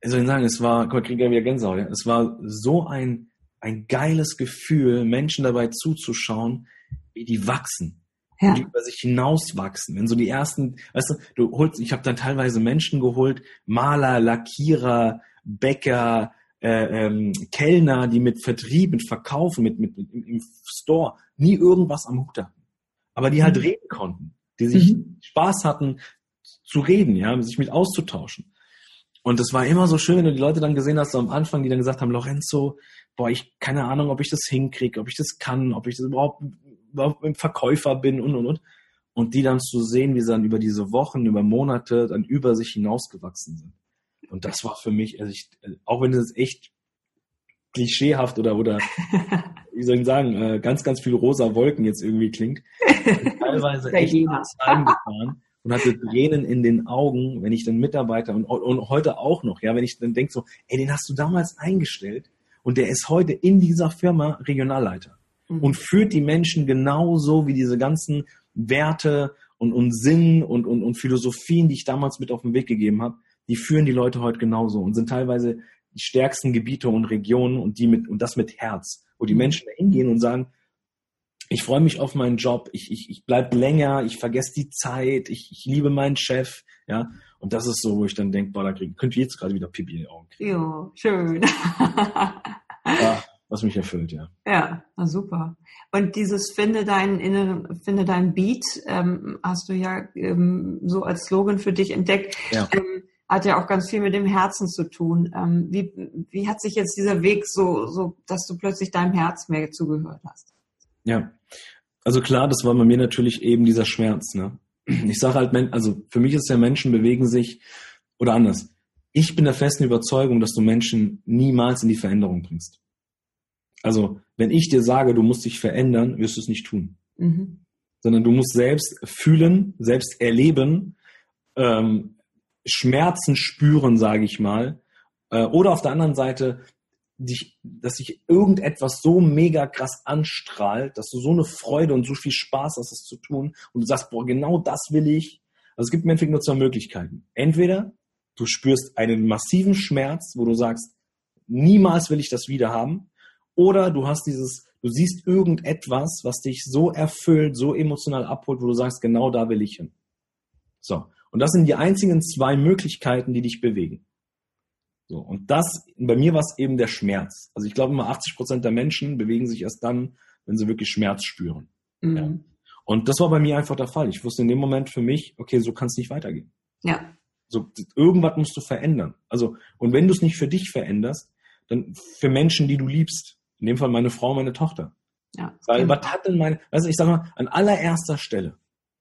ich soll ich sagen, es war, guck mal, kriege ja wieder Gänsehaut, ja? es war so ein, ein geiles Gefühl, Menschen dabei zuzuschauen, wie die wachsen. Ja. Die über sich hinauswachsen. Wenn so die ersten, weißt du, du holst, ich habe dann teilweise Menschen geholt, Maler, Lackierer, Bäcker, äh, ähm, Kellner, die mit Vertrieb, mit Verkaufen, mit, mit, mit im, Store nie irgendwas am Hut hatten. Aber die halt mhm. reden konnten, die sich mhm. Spaß hatten zu reden, ja, sich mit auszutauschen. Und es war immer so schön, wenn du die Leute dann gesehen hast, so am Anfang, die dann gesagt haben, Lorenzo, boah, ich keine Ahnung, ob ich das hinkriege, ob ich das kann, ob ich das überhaupt, überhaupt ein Verkäufer bin und und und. Und die dann zu sehen, wie sie dann über diese Wochen, über Monate dann über sich hinausgewachsen sind. Und das war für mich, also ich, auch wenn es echt klischeehaft oder, oder wie soll ich sagen, äh, ganz, ganz viel rosa Wolken jetzt irgendwie klingt. Teilweise echt gefahren und hatte Tränen in den Augen, wenn ich dann Mitarbeiter und, und heute auch noch, ja, wenn ich dann denke so, ey, den hast du damals eingestellt und der ist heute in dieser Firma Regionalleiter mhm. und führt die Menschen genauso wie diese ganzen Werte und, und Sinn und, und, und Philosophien, die ich damals mit auf den Weg gegeben habe, die führen die Leute heute genauso und sind teilweise die stärksten Gebiete und Regionen und die mit und das mit Herz, wo die mhm. Menschen da hingehen und sagen, ich freue mich auf meinen Job, ich, ich, ich bleib länger, ich vergesse die Zeit, ich, ich liebe meinen Chef, ja. Und das ist so, wo ich dann denke, boah, da krieg, könnte jetzt gerade wieder Pipi in die Augen kriegen. Ja, schön. ja, was mich erfüllt, ja. Ja, na super. Und dieses finde deinen inneren, finde deinen Beat, ähm, hast du ja ähm, so als Slogan für dich entdeckt. Ja. Ähm, hat ja auch ganz viel mit dem Herzen zu tun. Ähm, wie, wie hat sich jetzt dieser Weg so, so, dass du plötzlich deinem Herz mehr zugehört hast? Ja, also klar, das war bei mir natürlich eben dieser Schmerz. Ne? Ich sage halt, also für mich ist ja Menschen bewegen sich oder anders. Ich bin der festen Überzeugung, dass du Menschen niemals in die Veränderung bringst. Also wenn ich dir sage, du musst dich verändern, wirst du es nicht tun. Mhm. Sondern du musst selbst fühlen, selbst erleben, ähm, Schmerzen spüren, sage ich mal. Äh, oder auf der anderen Seite, dich, dass sich irgendetwas so mega krass anstrahlt, dass du so eine Freude und so viel Spaß hast, es zu tun und du sagst, boah, genau das will ich. Also es gibt im Endeffekt nur zwei Möglichkeiten. Entweder du spürst einen massiven Schmerz, wo du sagst, niemals will ich das wieder haben, oder du hast dieses, du siehst irgendetwas, was dich so erfüllt, so emotional abholt, wo du sagst, genau da will ich hin. So. Und das sind die einzigen zwei Möglichkeiten, die dich bewegen. So, und das, bei mir war es eben der Schmerz. Also ich glaube immer 80 Prozent der Menschen bewegen sich erst dann, wenn sie wirklich Schmerz spüren. Mhm. Ja. Und das war bei mir einfach der Fall. Ich wusste in dem Moment für mich, okay, so kann es nicht weitergehen. Ja. So, irgendwas musst du verändern. Also, und wenn du es nicht für dich veränderst, dann für Menschen, die du liebst. In dem Fall meine Frau, meine Tochter. Ja. Weil, was hat denn meine, also ich sag mal, an allererster Stelle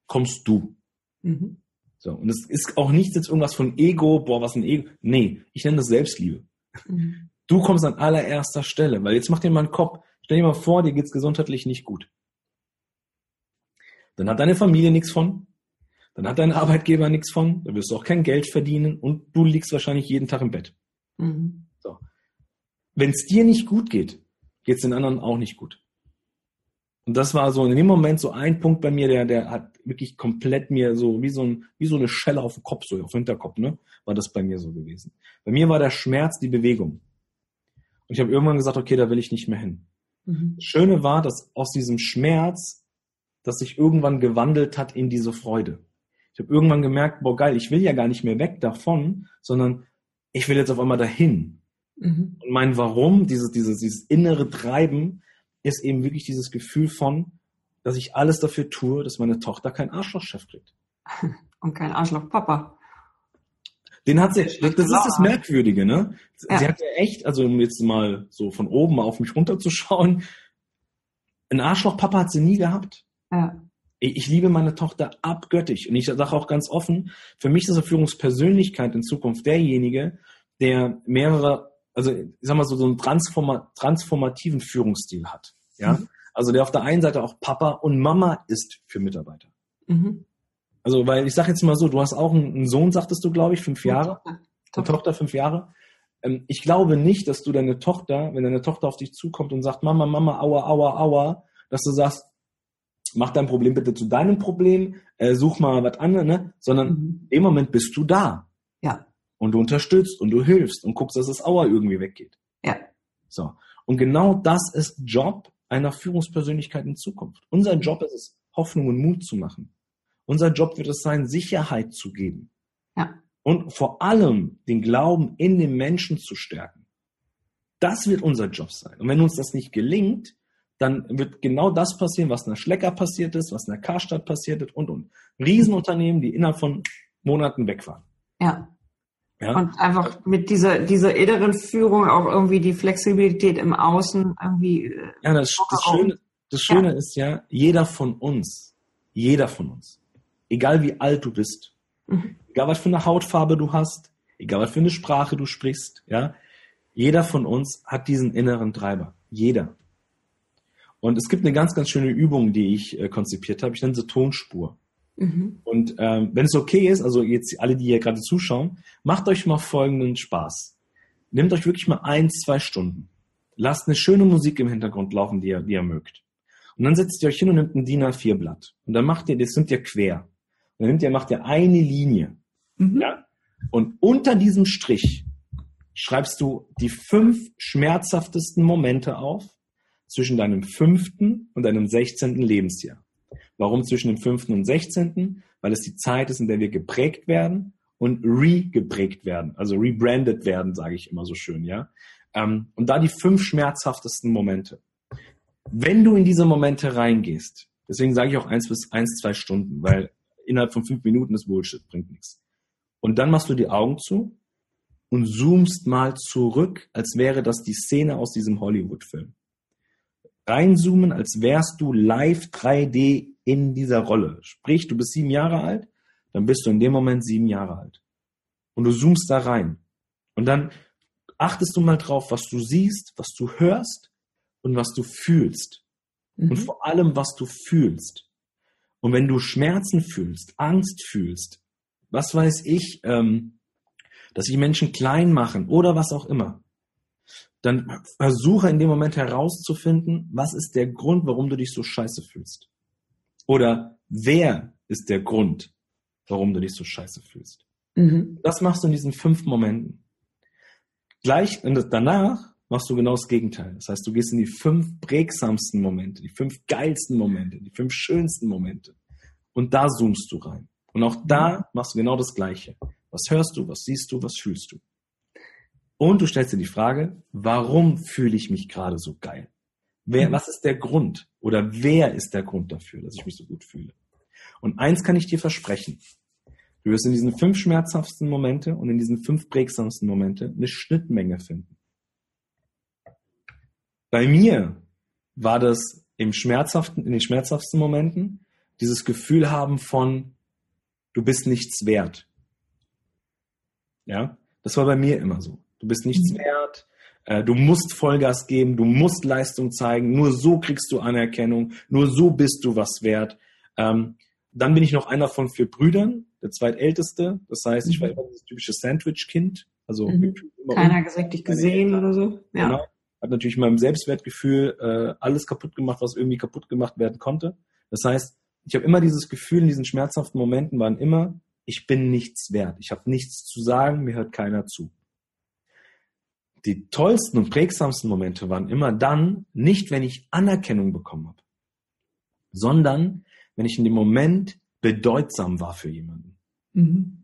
kommst du. Mhm. So, und es ist auch nichts jetzt irgendwas von Ego, boah, was ein Ego. Nee, ich nenne das Selbstliebe. Mhm. Du kommst an allererster Stelle, weil jetzt mach dir mal einen Kopf. Stell dir mal vor, dir geht's gesundheitlich nicht gut. Dann hat deine Familie nichts von, dann hat dein Arbeitgeber nichts von, dann wirst du auch kein Geld verdienen und du liegst wahrscheinlich jeden Tag im Bett. Mhm. So. Wenn es dir nicht gut geht, geht's den anderen auch nicht gut. Und das war so in dem Moment so ein Punkt bei mir, der, der hat wirklich komplett mir so wie so, ein, wie so eine Schelle auf dem Kopf, so auf dem Hinterkopf, ne? War das bei mir so gewesen. Bei mir war der Schmerz die Bewegung. Und ich habe irgendwann gesagt, okay, da will ich nicht mehr hin. Mhm. Das Schöne war, dass aus diesem Schmerz, dass sich irgendwann gewandelt hat in diese Freude. Ich habe irgendwann gemerkt, boah geil, ich will ja gar nicht mehr weg davon, sondern ich will jetzt auf einmal dahin. Mhm. Und mein Warum, dieses, dieses, dieses innere Treiben, ist eben wirklich dieses Gefühl von, dass ich alles dafür tue, dass meine Tochter keinen Arschlochchef kriegt. Und kein Arschlochpapa. Den hat sie, das ist das Merkwürdige, ne? Ja. Sie hat ja echt, also um jetzt mal so von oben auf mich runterzuschauen, ein Arschlochpapa hat sie nie gehabt. Ja. Ich liebe meine Tochter abgöttisch. Und ich sage auch ganz offen, für mich ist eine Führungspersönlichkeit in Zukunft derjenige, der mehrere also ich sag mal so, so einen transforma transformativen Führungsstil hat. Ja. Mhm. Also der auf der einen Seite auch Papa und Mama ist für Mitarbeiter. Mhm. Also, weil ich sag jetzt mal so, du hast auch einen Sohn, sagtest du, glaube ich, fünf Jahre. Tochter. Eine Tochter, fünf Jahre. Ähm, ich glaube nicht, dass du deine Tochter, wenn deine Tochter auf dich zukommt und sagt, Mama, Mama, aua, aua, aua, dass du sagst, mach dein Problem bitte zu deinem Problem, äh, such mal was anderes, ne? Sondern mhm. im Moment bist du da. Ja und du unterstützt und du hilfst und guckst, dass das Auer irgendwie weggeht. Ja. So. Und genau das ist Job einer Führungspersönlichkeit in Zukunft. Unser Job ist es, Hoffnung und Mut zu machen. Unser Job wird es sein, Sicherheit zu geben. Ja. Und vor allem den Glauben in den Menschen zu stärken. Das wird unser Job sein. Und wenn uns das nicht gelingt, dann wird genau das passieren, was in der Schlecker passiert ist, was in der Karstadt passiert ist und, und. Riesenunternehmen, die innerhalb von Monaten weg waren. Ja. Ja. Und einfach mit dieser, dieser inneren Führung auch irgendwie die Flexibilität im Außen irgendwie. Äh, ja, das, das Schöne, das Schöne ja. ist ja, jeder von uns, jeder von uns, egal wie alt du bist, mhm. egal was für eine Hautfarbe du hast, egal was für eine Sprache du sprichst, ja, jeder von uns hat diesen inneren Treiber. Jeder. Und es gibt eine ganz, ganz schöne Übung, die ich äh, konzipiert habe. Ich nenne sie Tonspur. Mhm. Und ähm, wenn es okay ist, also jetzt alle, die hier gerade zuschauen, macht euch mal folgenden Spaß. Nehmt euch wirklich mal ein, zwei Stunden. Lasst eine schöne Musik im Hintergrund laufen, die ihr, die ihr mögt. Und dann setzt ihr euch hin und nehmt ein DIN A4-Blatt. Und dann macht ihr, das sind ihr quer. Und dann nehmt ihr, macht ihr eine Linie. Mhm. Ja? Und unter diesem Strich schreibst du die fünf schmerzhaftesten Momente auf zwischen deinem fünften und deinem sechzehnten Lebensjahr. Warum zwischen dem 5. und 16.? Weil es die Zeit ist, in der wir geprägt werden und re-geprägt werden, also rebrandet werden, sage ich immer so schön, ja. Ähm, und da die fünf schmerzhaftesten Momente. Wenn du in diese Momente reingehst, deswegen sage ich auch eins bis eins, zwei Stunden, weil innerhalb von fünf Minuten ist Bullshit, bringt nichts. Und dann machst du die Augen zu und zoomst mal zurück, als wäre das die Szene aus diesem Hollywood-Film. Reinzoomen, als wärst du live 3D in dieser Rolle. Sprich, du bist sieben Jahre alt, dann bist du in dem Moment sieben Jahre alt. Und du zoomst da rein. Und dann achtest du mal drauf, was du siehst, was du hörst und was du fühlst. Mhm. Und vor allem, was du fühlst. Und wenn du Schmerzen fühlst, Angst fühlst, was weiß ich, ähm, dass sich Menschen klein machen oder was auch immer, dann versuche in dem Moment herauszufinden, was ist der Grund, warum du dich so scheiße fühlst. Oder wer ist der Grund, warum du dich so scheiße fühlst? Mhm. Das machst du in diesen fünf Momenten. Gleich danach machst du genau das Gegenteil. Das heißt, du gehst in die fünf prägsamsten Momente, die fünf geilsten Momente, die fünf schönsten Momente. Und da zoomst du rein. Und auch da machst du genau das Gleiche. Was hörst du, was siehst du, was fühlst du? Und du stellst dir die Frage, warum fühle ich mich gerade so geil? Wer, mhm. was ist der Grund? Oder wer ist der Grund dafür, dass ich mich so gut fühle? Und eins kann ich dir versprechen. Du wirst in diesen fünf schmerzhaftesten Momente und in diesen fünf prägsamsten Momente eine Schnittmenge finden. Bei mir war das im schmerzhaften, in den schmerzhaftesten Momenten dieses Gefühl haben von, du bist nichts wert. Ja, das war bei mir immer so. Du bist nichts mhm. wert, du musst Vollgas geben, du musst Leistung zeigen, nur so kriegst du Anerkennung, nur so bist du was wert. Ähm, dann bin ich noch einer von vier Brüdern, der zweitälteste. Das heißt, ich war mhm. immer dieses typische Sandwich-Kind. Also mhm. keiner hat richtig gesehen oder so. Ja. Genau. Hat natürlich meinem Selbstwertgefühl äh, alles kaputt gemacht, was irgendwie kaputt gemacht werden konnte. Das heißt, ich habe immer dieses Gefühl in diesen schmerzhaften Momenten waren immer, ich bin nichts wert. Ich habe nichts zu sagen, mir hört keiner zu die tollsten und prägsamsten Momente waren immer dann, nicht wenn ich Anerkennung bekommen habe, sondern wenn ich in dem Moment bedeutsam war für jemanden. Mhm.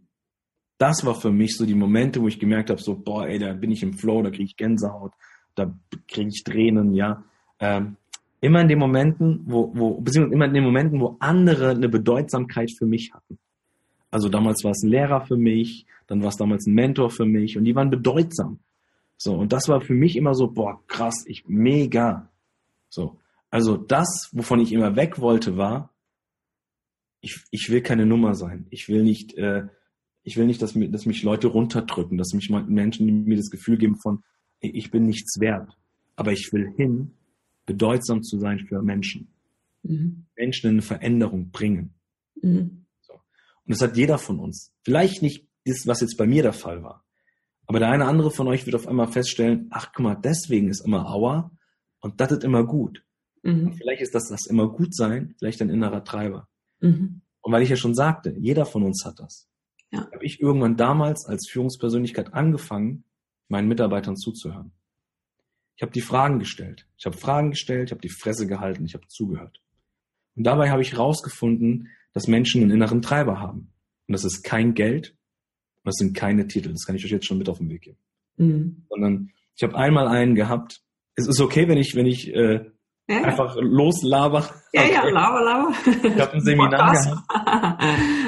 das war für mich so die Momente, wo ich gemerkt habe, so, boah, ey, da bin ich im Flow, da kriege ich Gänsehaut, da kriege ich Tränen, ja. Ähm, immer in den Momenten, wo, wo, beziehungsweise immer in den Momenten, wo andere eine Bedeutsamkeit für mich hatten. Also damals war es ein Lehrer für mich, dann war es damals ein Mentor für mich und die waren bedeutsam. So, und das war für mich immer so, boah, krass, ich mega. So. Also das, wovon ich immer weg wollte, war, ich, ich will keine Nummer sein. Ich will nicht, äh, ich will nicht, dass, mir, dass mich Leute runterdrücken, dass mich Menschen mir das Gefühl geben von, ich bin nichts wert. Aber ich will hin, bedeutsam zu sein für Menschen. Mhm. Menschen in eine Veränderung bringen. Mhm. So. Und das hat jeder von uns. Vielleicht nicht das, was jetzt bei mir der Fall war. Aber der eine andere von euch wird auf einmal feststellen, ach guck mal, deswegen ist immer Aua und das ist immer gut. Mhm. vielleicht ist das das immer gut sein, vielleicht ein innerer Treiber. Mhm. Und weil ich ja schon sagte, jeder von uns hat das. Ja. Habe ich irgendwann damals als Führungspersönlichkeit angefangen, meinen Mitarbeitern zuzuhören. Ich habe die Fragen gestellt. Ich habe Fragen gestellt, ich habe die Fresse gehalten, ich habe zugehört. Und dabei habe ich herausgefunden, dass Menschen einen inneren Treiber haben. Und das ist kein Geld das sind keine Titel. Das kann ich euch jetzt schon mit auf den Weg geben. Mhm. Sondern ich habe einmal einen gehabt. Es ist okay, wenn ich, wenn ich äh, ja, einfach loslaber. Ja, ja, laber, laber. Ich habe ein Seminar gehabt.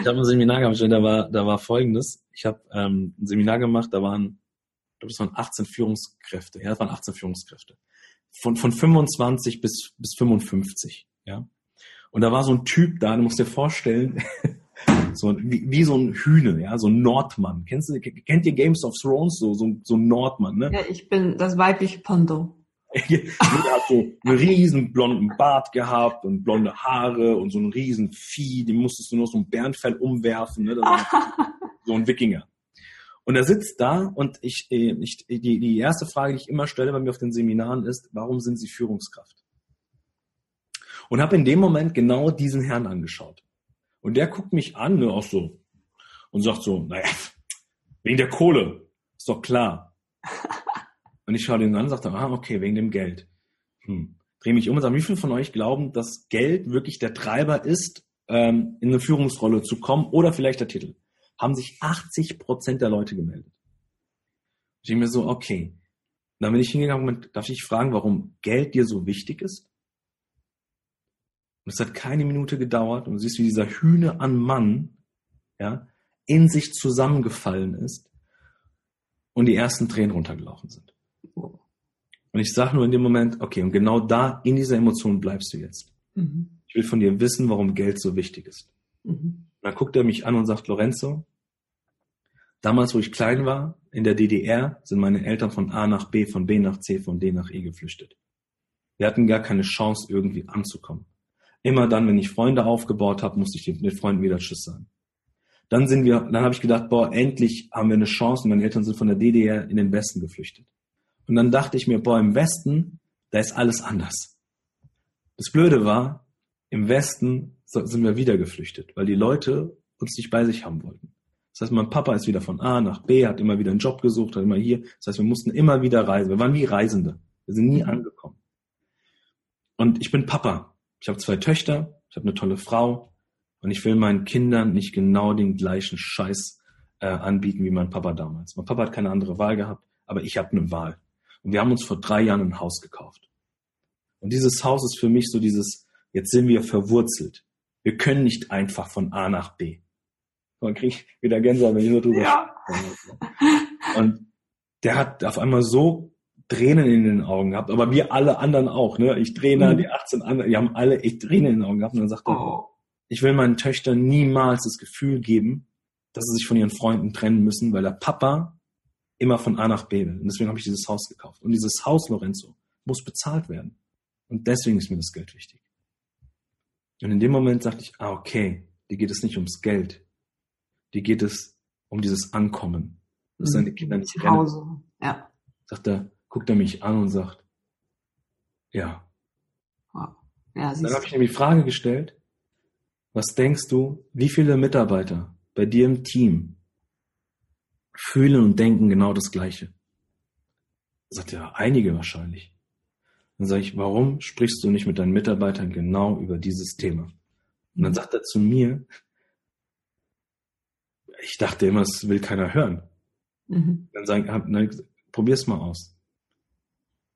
Ich habe ein Seminar gehabt, da war, da war folgendes. Ich habe ähm, ein Seminar gemacht, da waren ich glaube, das waren 18 Führungskräfte. Ja, das waren 18 Führungskräfte. Von, von 25 bis, bis 55. Ja. Und da war so ein Typ da, du musst dir vorstellen, so wie, wie so ein Hühne, ja, so ein Nordmann. Kennst du, kennt ihr Games of Thrones? So, so, so ein Nordmann, ne? Ja, ich bin das weibliche Pondo. er hat so einen riesen blonden Bart gehabt und blonde Haare und so einen riesen Vieh, dem musstest du nur so ein Bärenfell umwerfen, ne? so ein Wikinger. Und er sitzt da und ich, äh, ich die, die erste Frage, die ich immer stelle bei mir auf den Seminaren ist, warum sind Sie Führungskraft? Und habe in dem Moment genau diesen Herrn angeschaut. Und der guckt mich an, ne, auch so, und sagt so, naja, wegen der Kohle, ist doch klar. Und ich schaue den an und sage, ah, okay, wegen dem Geld. Hm. Drehe mich um und sage, wie viele von euch glauben, dass Geld wirklich der Treiber ist, ähm, in eine Führungsrolle zu kommen oder vielleicht der Titel? haben sich 80 Prozent der Leute gemeldet. Ich denke mir so, okay. dann bin ich hingegangen und darf ich fragen, warum Geld dir so wichtig ist? Und es hat keine Minute gedauert und du siehst, wie dieser Hühne an Mann, ja, in sich zusammengefallen ist und die ersten Tränen runtergelaufen sind. Und ich sage nur in dem Moment, okay, und genau da, in dieser Emotion bleibst du jetzt. Mhm. Ich will von dir wissen, warum Geld so wichtig ist. Mhm. Dann guckt er mich an und sagt, Lorenzo, damals, wo ich klein war, in der DDR, sind meine Eltern von A nach B, von B nach C, von D nach E geflüchtet. Wir hatten gar keine Chance, irgendwie anzukommen. Immer dann, wenn ich Freunde aufgebaut habe, musste ich den Freunden wieder Tschüss sagen. Dann sind wir, dann habe ich gedacht, boah, endlich haben wir eine Chance. Und meine Eltern sind von der DDR in den Westen geflüchtet. Und dann dachte ich mir, boah, im Westen, da ist alles anders. Das Blöde war, im Westen sind wir wieder geflüchtet, weil die Leute uns nicht bei sich haben wollten. Das heißt, mein Papa ist wieder von A nach B, hat immer wieder einen Job gesucht, hat immer hier. Das heißt, wir mussten immer wieder reisen. Wir waren wie Reisende. Wir sind nie angekommen. Und ich bin Papa. Ich habe zwei Töchter, ich habe eine tolle Frau und ich will meinen Kindern nicht genau den gleichen Scheiß äh, anbieten wie mein Papa damals. Mein Papa hat keine andere Wahl gehabt, aber ich habe eine Wahl. Und wir haben uns vor drei Jahren ein Haus gekauft. Und dieses Haus ist für mich so dieses, jetzt sind wir verwurzelt. Wir können nicht einfach von A nach B. Man kriegt wieder Gänsehaut, wenn ich nur drüber ja. Und der hat auf einmal so Tränen in den Augen gehabt, aber wir alle anderen auch, ne? Ich Trainer, mhm. die 18 anderen, die haben alle echt Tränen in den Augen gehabt und dann sagt er, oh. ich will meinen Töchtern niemals das Gefühl geben, dass sie sich von ihren Freunden trennen müssen, weil der Papa immer von A nach B will. Und deswegen habe ich dieses Haus gekauft. Und dieses Haus, Lorenzo, muss bezahlt werden. Und deswegen ist mir das Geld wichtig. Und in dem Moment sagte ich, ah, okay, dir geht es nicht ums Geld. Dir geht es um dieses Ankommen. Dass deine Kinder nicht Zu Hause, ja. Sagt er, guckt er mich an und sagt, ja. ja Dann habe ich ihm die Frage gestellt, was denkst du, wie viele Mitarbeiter bei dir im Team fühlen und denken genau das Gleiche? Sagt er, einige wahrscheinlich. Dann sage ich, warum sprichst du nicht mit deinen Mitarbeitern genau über dieses Thema? Und dann sagt er zu mir, ich dachte immer, es will keiner hören. Mhm. Dann sagen, hab, na, probier's mal aus.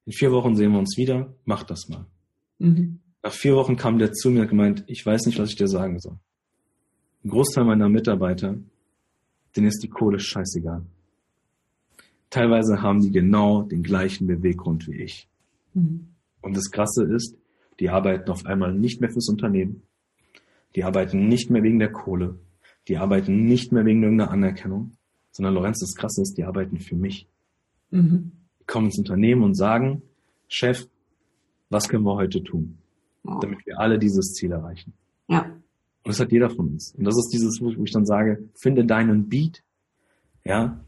In vier Wochen sehen wir uns wieder, mach das mal. Mhm. Nach vier Wochen kam der zu mir und gemeint, ich weiß nicht, was ich dir sagen soll. Ein Großteil meiner Mitarbeiter, denen ist die Kohle scheißegal. Teilweise haben die genau den gleichen Beweggrund wie ich. Mhm. Und das Krasse ist, die arbeiten auf einmal nicht mehr fürs Unternehmen. Die arbeiten nicht mehr wegen der Kohle. Die arbeiten nicht mehr wegen irgendeiner Anerkennung, sondern Lorenz, das Krasse ist, die arbeiten für mich. Mhm. Kommen ins Unternehmen und sagen, Chef, was können wir heute tun, wow. damit wir alle dieses Ziel erreichen? Ja. Und das hat jeder von uns. Und das ist dieses, wo ich dann sage, finde deinen Beat. Ja,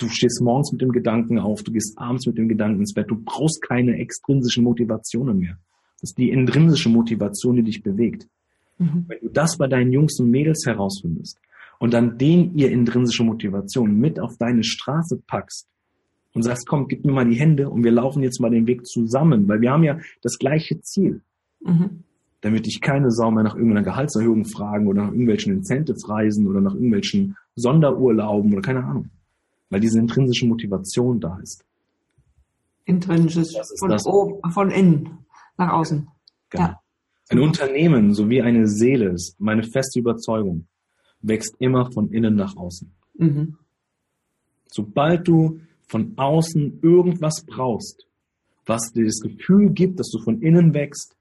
du stehst morgens mit dem Gedanken auf, du gehst abends mit dem Gedanken ins Bett, du brauchst keine extrinsischen Motivationen mehr. Das ist die intrinsische Motivation, die dich bewegt. Mhm. Wenn du das bei deinen Jungs und Mädels herausfindest und dann den ihr intrinsische Motivation mit auf deine Straße packst und sagst, komm, gib mir mal die Hände und wir laufen jetzt mal den Weg zusammen, weil wir haben ja das gleiche Ziel. Mhm. Damit dich keine Sau mehr nach irgendeiner Gehaltserhöhung fragen oder nach irgendwelchen Incentive-Reisen oder nach irgendwelchen Sonderurlauben oder keine Ahnung. Weil diese intrinsische Motivation da ist. Intrinsisch, von, oben, von innen nach außen. Genau. Ja. Ein Unternehmen sowie eine Seele ist meine feste Überzeugung, wächst immer von innen nach außen. Mhm. Sobald du von außen irgendwas brauchst, was dir das Gefühl gibt, dass du von innen wächst,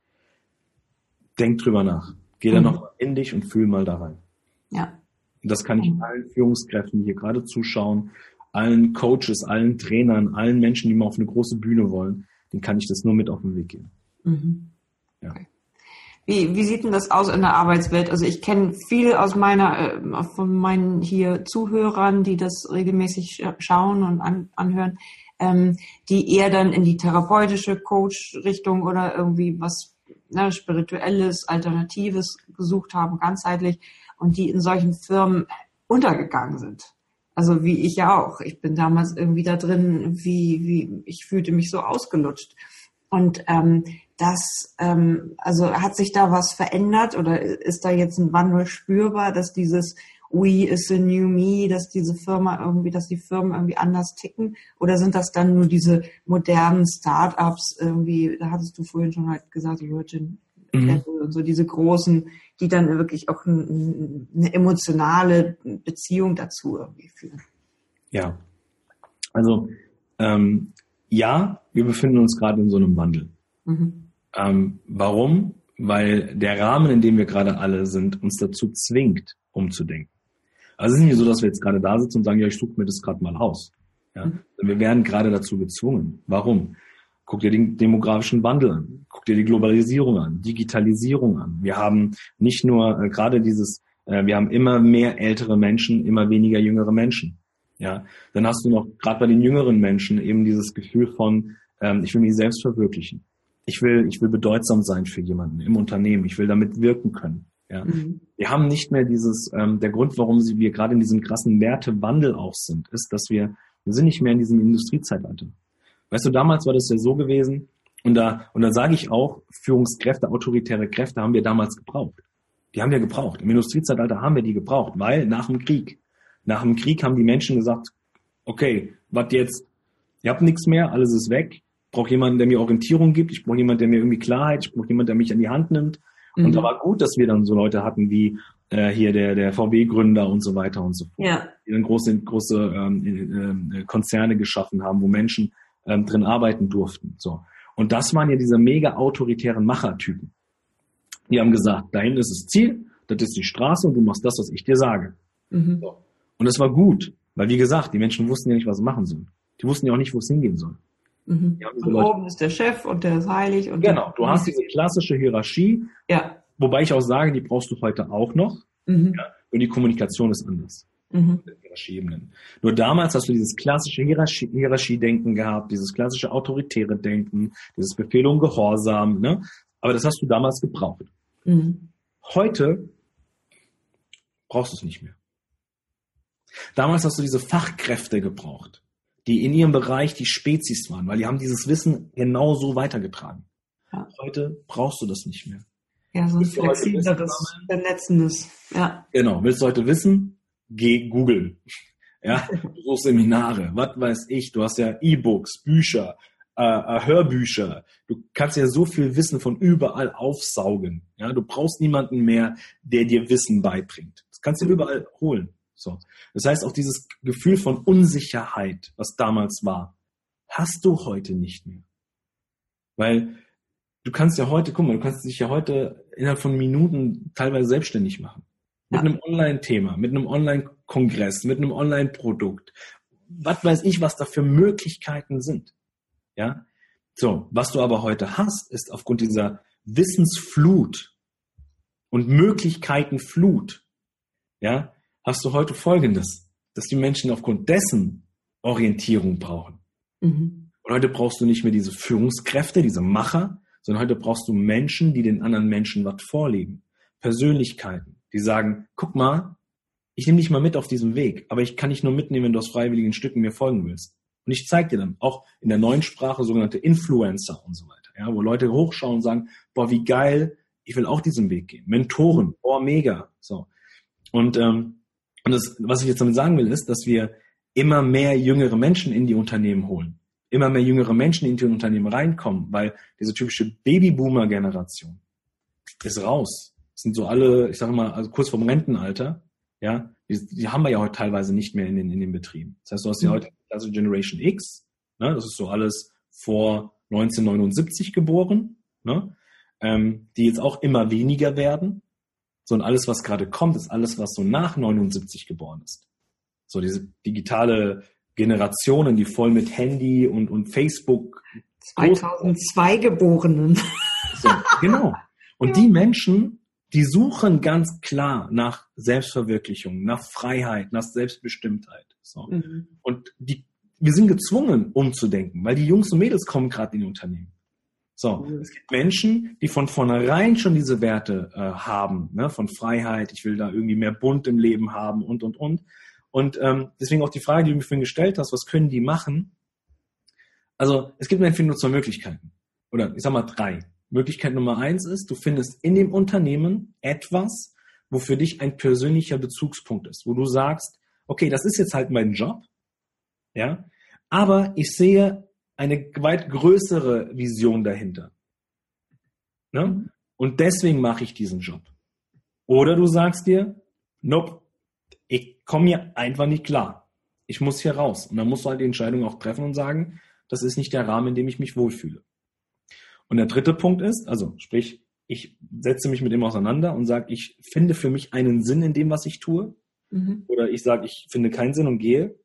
denk drüber nach. Geh dann mhm. noch in dich und fühl mal da rein. Ja. Und das kann ich mhm. allen Führungskräften, die hier gerade zuschauen, allen Coaches, allen Trainern, allen Menschen, die mal auf eine große Bühne wollen, den kann ich das nur mit auf den Weg geben. Mhm. Ja. Okay. Wie, wie sieht denn das aus in der Arbeitswelt? Also ich kenne viele aus meiner, äh, von meinen hier Zuhörern, die das regelmäßig schauen und an, anhören, ähm, die eher dann in die therapeutische Coach-Richtung oder irgendwie was ne, spirituelles, alternatives gesucht haben, ganzheitlich, und die in solchen Firmen untergegangen sind. Also wie ich ja auch. Ich bin damals irgendwie da drin, wie, wie ich fühlte mich so ausgelutscht. Und ähm, das, ähm, also hat sich da was verändert oder ist da jetzt ein Wandel spürbar, dass dieses We is the new me, dass diese Firma irgendwie, dass die Firmen irgendwie anders ticken? Oder sind das dann nur diese modernen Start-ups irgendwie, da hattest du vorhin schon halt gesagt, Virgin mhm. und so diese großen, die dann wirklich auch ein, eine emotionale Beziehung dazu irgendwie führen? Ja, also ähm, ja, wir befinden uns gerade in so einem Wandel. Mhm. Ähm, warum? Weil der Rahmen, in dem wir gerade alle sind, uns dazu zwingt, umzudenken. Also es ist nicht so, dass wir jetzt gerade da sitzen und sagen, ja, ich suche mir das gerade mal aus. Ja? Mhm. Wir werden gerade dazu gezwungen. Warum? Guck dir den demografischen Wandel an, guck dir die Globalisierung an, Digitalisierung an. Wir haben nicht nur äh, gerade dieses, äh, wir haben immer mehr ältere Menschen, immer weniger jüngere Menschen. Ja, dann hast du noch gerade bei den jüngeren Menschen eben dieses Gefühl von, ähm, ich will mich selbst verwirklichen. Ich will, ich will bedeutsam sein für jemanden im Unternehmen. Ich will damit wirken können. Ja. Mhm. Wir haben nicht mehr dieses, ähm, der Grund, warum wir gerade in diesem krassen Wertewandel auch sind, ist, dass wir, wir sind nicht mehr in diesem Industriezeitalter. Weißt du, damals war das ja so gewesen, und da, und da sage ich auch, Führungskräfte, autoritäre Kräfte haben wir damals gebraucht. Die haben wir gebraucht. Im Industriezeitalter haben wir die gebraucht, weil nach dem Krieg nach dem Krieg haben die Menschen gesagt, okay, was jetzt? Ihr habt nichts mehr, alles ist weg. Ich brauche jemanden, der mir Orientierung gibt. Ich brauche jemanden, der mir irgendwie Klarheit. Ich brauche jemanden, der mich an die Hand nimmt. Mhm. Und da war gut, dass wir dann so Leute hatten wie äh, hier der, der VW-Gründer und so weiter und so fort. Ja. Die dann große, große ähm, äh, Konzerne geschaffen haben, wo Menschen ähm, drin arbeiten durften. So. Und das waren ja diese mega autoritären Machertypen. Die haben gesagt, dahin ist das Ziel, das ist die Straße und du machst das, was ich dir sage. Mhm. So. Und das war gut, weil wie gesagt, die Menschen wussten ja nicht, was sie machen sollen. Die wussten ja auch nicht, wo es hingehen soll. Mhm. Und oben ist der Chef und der ist heilig. Und genau, du hast diese klassische Hierarchie. Ja. Wobei ich auch sage, die brauchst du heute auch noch. Mhm. Ja, und die Kommunikation ist anders. Mhm. Hierarchieebenen. Nur damals hast du dieses klassische Hierarchie, Hierarchiedenken gehabt, dieses klassische autoritäre Denken, dieses Befehl und Gehorsam. Ne? Aber das hast du damals gebraucht. Mhm. Heute brauchst du es nicht mehr. Damals hast du diese Fachkräfte gebraucht, die in ihrem Bereich die Spezies waren, weil die haben dieses Wissen genau so weitergetragen. Ja. Heute brauchst du das nicht mehr. Ja, so ein flexibleres, vernetzendes. Ja. Genau. Willst du heute wissen? geh googeln. Ja, suchst Seminare, was weiß ich, du hast ja E-Books, Bücher, äh, äh, Hörbücher. Du kannst ja so viel Wissen von überall aufsaugen. Ja, du brauchst niemanden mehr, der dir Wissen beibringt. Das kannst du überall holen. So. Das heißt, auch dieses Gefühl von Unsicherheit, was damals war, hast du heute nicht mehr. Weil du kannst ja heute, guck mal, du kannst dich ja heute innerhalb von Minuten teilweise selbstständig machen. Mit ja. einem Online-Thema, mit einem Online-Kongress, mit einem Online-Produkt. Was weiß ich, was da für Möglichkeiten sind. Ja? So, was du aber heute hast, ist aufgrund dieser Wissensflut und Möglichkeitenflut, ja, hast du heute Folgendes, dass die Menschen aufgrund dessen Orientierung brauchen. Mhm. Und heute brauchst du nicht mehr diese Führungskräfte, diese Macher, sondern heute brauchst du Menschen, die den anderen Menschen was vorleben. Persönlichkeiten, die sagen, guck mal, ich nehme dich mal mit auf diesem Weg, aber ich kann dich nur mitnehmen, wenn du aus freiwilligen Stücken mir folgen willst. Und ich zeige dir dann auch in der neuen Sprache sogenannte Influencer und so weiter, ja, wo Leute hochschauen und sagen, boah, wie geil, ich will auch diesen Weg gehen. Mentoren, boah, mega. So. Und, ähm, und das, was ich jetzt damit sagen will, ist, dass wir immer mehr jüngere Menschen in die Unternehmen holen. Immer mehr jüngere Menschen in die Unternehmen reinkommen, weil diese typische Babyboomer-Generation ist raus sind so alle, ich sage mal, also kurz vorm Rentenalter, ja, die, die, haben wir ja heute teilweise nicht mehr in den, in den Betrieben. Das heißt, du hast ja mhm. heute also Generation X, ne, das ist so alles vor 1979 geboren, ne, ähm, die jetzt auch immer weniger werden. So und alles, was gerade kommt, ist alles, was so nach 79 geboren ist. So diese digitale Generationen, die voll mit Handy und, und Facebook 2002 Geborenen. So, genau. Und ja. die Menschen, die suchen ganz klar nach Selbstverwirklichung, nach Freiheit, nach Selbstbestimmtheit. So. Mhm. Und die, wir sind gezwungen, umzudenken, weil die Jungs und Mädels kommen gerade in die Unternehmen. So, mhm. es gibt Menschen, die von vornherein schon diese Werte äh, haben, ne, von Freiheit, ich will da irgendwie mehr Bunt im Leben haben und und und. Und ähm, deswegen auch die Frage, die du mir vorhin gestellt hast, was können die machen? Also es gibt einfach nur zwei Möglichkeiten. Oder ich sag mal drei. Möglichkeit Nummer eins ist, du findest in dem Unternehmen etwas, wo für dich ein persönlicher Bezugspunkt ist, wo du sagst, okay, das ist jetzt halt mein Job, ja, aber ich sehe eine weit größere Vision dahinter. Ne? Und deswegen mache ich diesen Job. Oder du sagst dir, nope, ich komme hier einfach nicht klar. Ich muss hier raus. Und dann musst du halt die Entscheidung auch treffen und sagen, das ist nicht der Rahmen, in dem ich mich wohlfühle. Und der dritte Punkt ist, also sprich, ich setze mich mit dem auseinander und sage, ich finde für mich einen Sinn in dem, was ich tue. Mhm. Oder ich sage, ich finde keinen Sinn und gehe.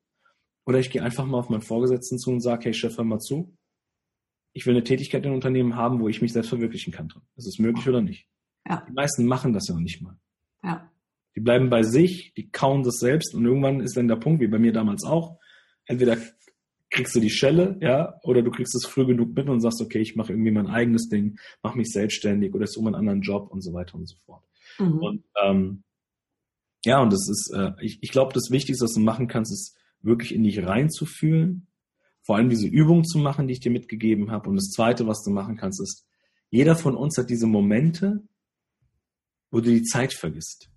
Oder ich gehe einfach mal auf meinen Vorgesetzten zu und sage, hey Chef, hör mal zu. Ich will eine Tätigkeit in einem Unternehmen haben, wo ich mich selbst verwirklichen kann. Ist es möglich oder nicht? Ja. Die meisten machen das ja noch nicht mal. Ja. Die bleiben bei sich, die kauen das selbst und irgendwann ist dann der Punkt, wie bei mir damals auch, entweder kriegst du die Schelle, ja, oder du kriegst es früh genug mit und sagst, okay, ich mache irgendwie mein eigenes Ding, mache mich selbstständig oder suche einen anderen Job und so weiter und so fort. Mhm. Und ähm, ja, und das ist, äh, ich, ich glaube, das Wichtigste, was du machen kannst, ist wirklich in dich reinzufühlen, vor allem diese Übung zu machen, die ich dir mitgegeben habe. Und das Zweite, was du machen kannst, ist, jeder von uns hat diese Momente, wo du die Zeit vergisst.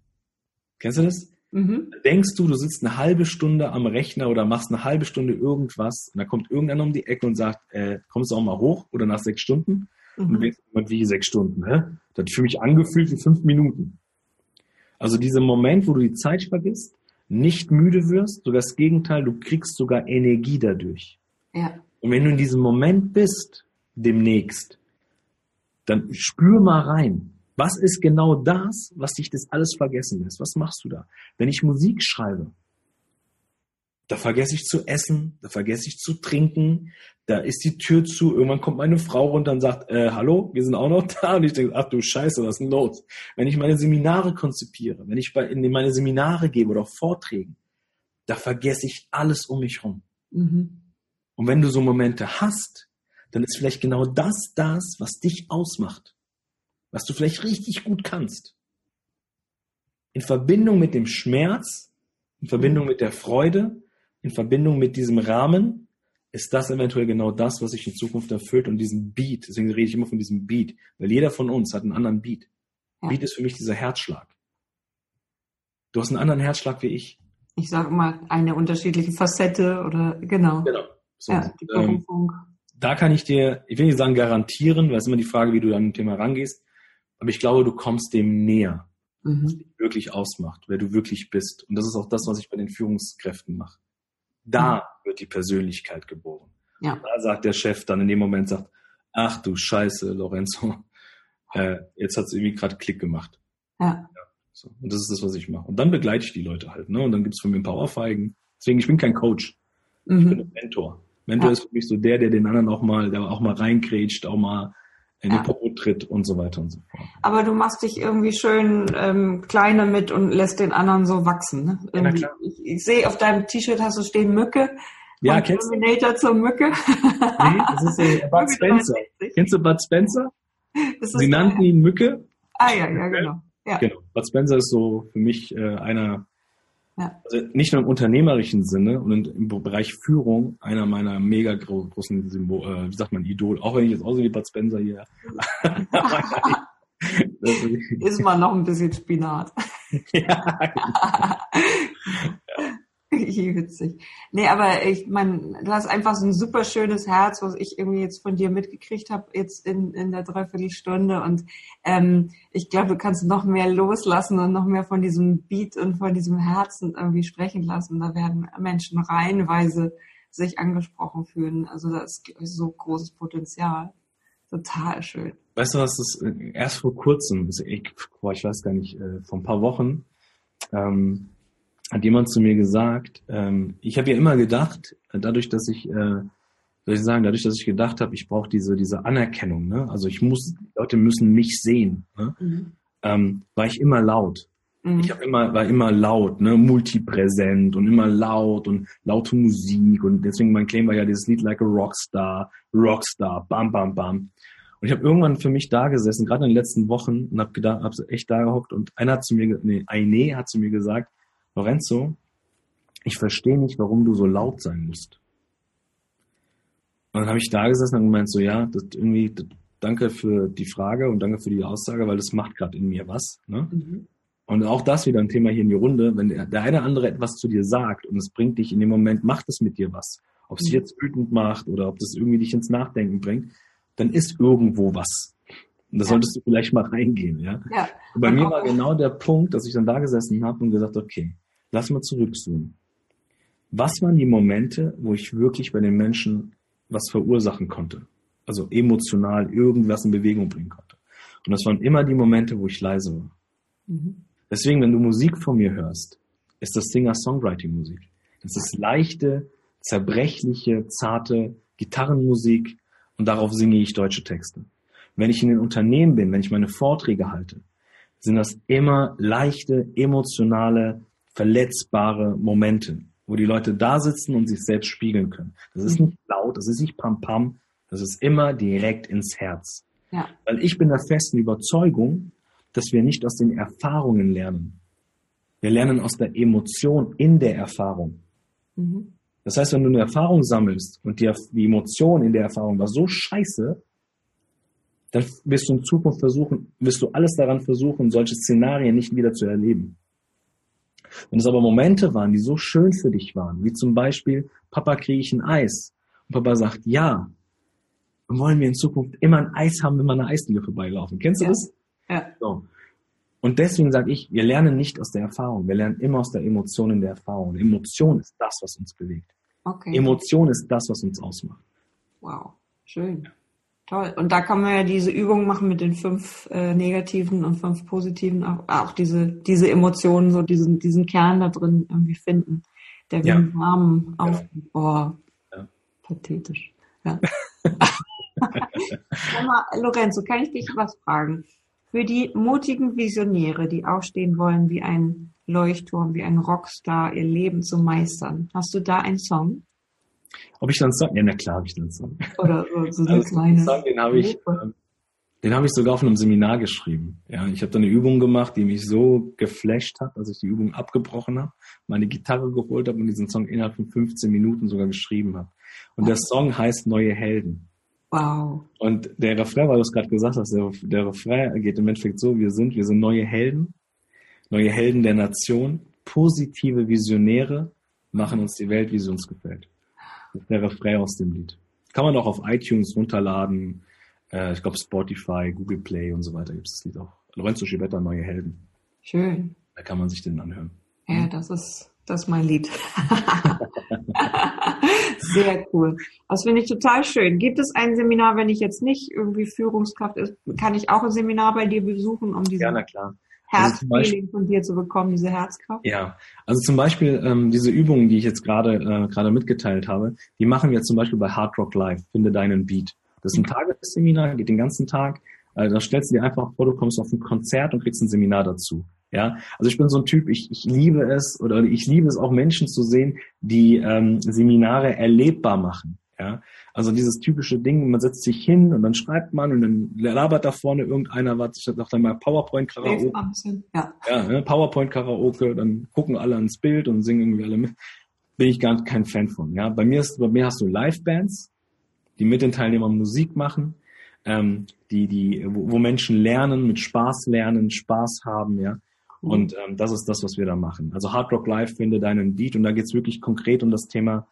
Kennst du das? Mhm. Denkst du, du sitzt eine halbe Stunde am Rechner oder machst eine halbe Stunde irgendwas und da kommt irgendeiner um die Ecke und sagt, äh, kommst du auch mal hoch oder nach sechs Stunden? Mhm. Und du denkst, wie sechs Stunden, hä? Das hat für mich angefühlt wie fünf Minuten. Also dieser Moment, wo du die Zeit vergisst, nicht müde wirst, sogar das Gegenteil, du kriegst sogar Energie dadurch. Ja. Und wenn du in diesem Moment bist, demnächst, dann spür mal rein. Was ist genau das, was dich das alles vergessen lässt? Was machst du da? Wenn ich Musik schreibe, da vergesse ich zu essen, da vergesse ich zu trinken, da ist die Tür zu, irgendwann kommt meine Frau runter und sagt, äh, hallo, wir sind auch noch da. Und ich denke, ach du Scheiße, was ist denn los? Wenn ich meine Seminare konzipiere, wenn ich bei, in meine Seminare gebe oder Vorträgen, da vergesse ich alles um mich rum. Mhm. Und wenn du so Momente hast, dann ist vielleicht genau das das, was dich ausmacht was du vielleicht richtig gut kannst, in Verbindung mit dem Schmerz, in Verbindung mit der Freude, in Verbindung mit diesem Rahmen, ist das eventuell genau das, was sich in Zukunft erfüllt und diesen Beat, deswegen rede ich immer von diesem Beat, weil jeder von uns hat einen anderen Beat. Beat ist für mich dieser Herzschlag. Du hast einen anderen Herzschlag wie ich. ich sage mal, eine unterschiedliche Facette oder genau. Genau. So, Ja, die ähm, da kann ich dir, ich will nicht sagen garantieren, weil es immer die Frage, wie du an ein Thema rangehst, aber ich glaube, du kommst dem näher, Mhm. wirklich ausmacht, wer du wirklich bist. Und das ist auch das, was ich bei den Führungskräften mache. Da wird die Persönlichkeit geboren. Ja. Da sagt der Chef dann in dem Moment, sagt, ach du Scheiße, Lorenzo, äh, jetzt hat es irgendwie gerade Klick gemacht. Ja. So. Und das ist das, was ich mache. Und dann begleite ich die Leute halt. Ne? Und dann gibt's von mir ein paar Ohrfeigen. Deswegen, ich bin kein Coach, ich bin Mhm. ein Mentor. Mentor Ja. ist für mich so der, der den anderen auch mal, der auch mal reingrätscht, auch mal in Ja. den Popo tritt und so weiter und so fort. Aber du machst dich irgendwie schön ähm, kleiner mit und lässt den anderen so wachsen. Ne? Irgendwie. klar. ich, ich sehe auf deinem T-Shirt hast du stehen Mücke. Ja, kennst du? Terminator zur Mücke. Nee, das ist äh, Bud Spencer. Kennst du Bud Spencer? Sie nannten ihn Mücke. Ah ja, ja, genau. Ja. Genau. Bud Spencer ist so für mich äh, einer, Ja. also nicht nur im unternehmerischen Sinne und im Bereich Führung, einer meiner mega gro großen Symbol, äh, wie sagt man, Idol, auch wenn ich jetzt aussehe wie Bud Spencer hier. Ist- mal noch ein bisschen Spinat. ja, Wie witzig. Nee, aber ich meine, du hast einfach so ein super schönes Herz, was ich irgendwie jetzt von dir mitgekriegt habe, jetzt in, in der Dreiviertelstunde. Und ähm, ich glaube, du kannst noch mehr loslassen und noch mehr von diesem Beat und von diesem Herzen irgendwie sprechen lassen. Da werden Menschen reihenweise sich angesprochen fühlen. Also da ist ich, so großes Potenzial. Total schön. Weißt du was, das äh, erst vor kurzem, das- ich, boah, ich weiß gar nicht, äh, vor ein paar Wochen, ähm, hat jemand zu mir gesagt, ähm, ich habe ja immer gedacht, dadurch, dass ich, äh, soll ich sagen, dadurch, dass ich gedacht habe, ich brauche diese, diese Anerkennung, ne? Also ich muss, die Leute müssen mich sehen, ne? ähm, war ich immer laut. Mhm. Ich hab immer, war immer laut, ne, multipräsent und immer laut und laute Musik und deswegen mein Claim war ja dieses Lied Like a Rockstar, Rockstar, bam, bam, bam. Und ich habe irgendwann für mich da gesessen, gerade in den letzten Wochen und habe gedacht, habe echt da gehockt und einer hat zu mir, nee, Aine hat zu mir gesagt, Lorenzo, ich verstehe nicht, warum du so laut sein musst. Und dann habe ich da gesessen und gemeint so, ja, das irgendwie, das, danke für die Frage und danke für die Aussage, weil das macht gerade in mir was. Ne? Mhm. Und auch das wieder ein Thema hier in die Runde, wenn der, der eine oder andere etwas zu dir sagt und es bringt dich in dem Moment, macht es mit dir was. Ob es dich Mhm. jetzt wütend macht oder ob das irgendwie dich ins Nachdenken bringt, dann ist irgendwo was. Und da Ja. solltest du vielleicht mal reingehen, ja. Ja. Bei mir war genau der Punkt, dass ich dann da gesessen habe und gesagt, okay, lass mal zurückzoomen. Was waren die Momente, wo ich wirklich bei den Menschen was verursachen konnte? Also emotional irgendwas in Bewegung bringen konnte. Und das waren immer die Momente, wo ich leise war. Mhm. Deswegen, wenn du Musik von mir hörst, ist das Singer-Songwriting-Musik. Das ist leichte, zerbrechliche, zarte Gitarrenmusik und darauf singe ich deutsche Texte. Wenn ich in den Unternehmen bin, wenn ich meine Vorträge halte, sind das immer leichte, emotionale, verletzbare Momente, wo die Leute da sitzen und sich selbst spiegeln können. Das ist nicht laut, das ist nicht pam-pam, das ist immer direkt ins Herz. Ja. Weil ich bin der festen Überzeugung, dass wir nicht aus den Erfahrungen lernen. Wir lernen aus der Emotion in der Erfahrung. Mhm. Das heißt, wenn du eine Erfahrung sammelst und die, die Emotion in der Erfahrung war so scheiße, dann wirst du in Zukunft versuchen, wirst du alles daran versuchen, solche Szenarien nicht wieder zu erleben. Wenn es aber Momente waren, die so schön für dich waren, wie zum Beispiel, Papa kriege ich ein Eis. Und Papa sagt, ja. Dann wollen wir in Zukunft immer ein Eis haben, wenn wir an einer Eisdiele vorbeilaufen. Kennst du Ja. das? Ja. So. Und deswegen sage ich, wir lernen nicht aus der Erfahrung, wir lernen immer aus der Emotion in der Erfahrung. Emotion ist das, was uns bewegt. Okay. Emotion ist das, was uns ausmacht. Wow, schön. Toll. Und da kann man ja diese Übung machen mit den fünf äh, negativen und fünf positiven, auch, auch diese, diese Emotionen, so diesen, diesen Kern da drin irgendwie finden, der wie Ja. ein Rahmen auf. Boah, Ja. pathetisch. Ja. Mal, Lorenzo, kann ich dich was fragen? Für die mutigen Visionäre, die aufstehen wollen wie ein Leuchtturm, wie ein Rockstar, ihr Leben zu meistern, hast du da einen Song? Ob ich dann Song? Ja, na klar habe ich dann Song. Oder so, so Also, kleine. Song, den habe ich, ähm, den habe ich sogar auf einem Seminar geschrieben. Ja, ich habe da eine Übung gemacht, die mich so geflasht hat, dass ich die Übung abgebrochen habe, meine Gitarre geholt habe und diesen Song innerhalb von 15 Minuten sogar geschrieben habe. Und der Song heißt Neue Helden. Wow. Und der Refrain, weil du es gerade gesagt hast, der, der Refrain geht im Endeffekt so, wir sind, wir sind neue Helden, neue Helden der Nation, positive Visionäre machen uns die Welt, wie sie uns gefällt. Das der Refrain aus dem Lied. Kann man auch auf iTunes runterladen. Äh, ich glaube Spotify, Google Play und so weiter gibt es das Lied auch. Lorenzo Schibetta, Neue Helden. Schön. Da kann man sich den anhören. Ja, das ist, das ist mein Lied. Sehr cool. Das finde ich total schön. Gibt es ein Seminar, wenn ich jetzt nicht irgendwie Führungskraft ist, kann ich auch ein Seminar bei dir besuchen, um diese Ja, na klar. Herzfeeling von dir zu bekommen, diese Herzkraft? Ja, also zum Beispiel ähm, diese Übungen, die ich jetzt gerade äh, gerade mitgeteilt habe, die machen wir zum Beispiel bei Hard Rock Live, finde deinen Beat. Das ist ein Tagesseminar, geht den ganzen Tag. Also da stellst du dir einfach vor, du kommst auf ein Konzert und kriegst ein Seminar dazu. Ja, also ich bin so ein Typ, ich, ich liebe es oder ich liebe es auch Menschen zu sehen, die ähm, Seminare erlebbar machen. Ja, also dieses typische Ding, man setzt sich hin und dann schreibt man und dann labert da vorne irgendeiner was, ich sag dann mal PowerPoint Karaoke. Ja, ja ne, PowerPoint Karaoke, dann gucken alle ans Bild und singen irgendwie alle mit. Bin ich gar kein Fan von. Ja, bei mir ist, bei mir hast du Live-Bands, die mit den Teilnehmern Musik machen, ähm, die, die, wo, wo Menschen lernen, mit Spaß lernen, Spaß haben, ja. Und ähm, das ist das, was wir da machen. Also Hard Rock Live finde deinen Beat und da geht's wirklich konkret um das Thema,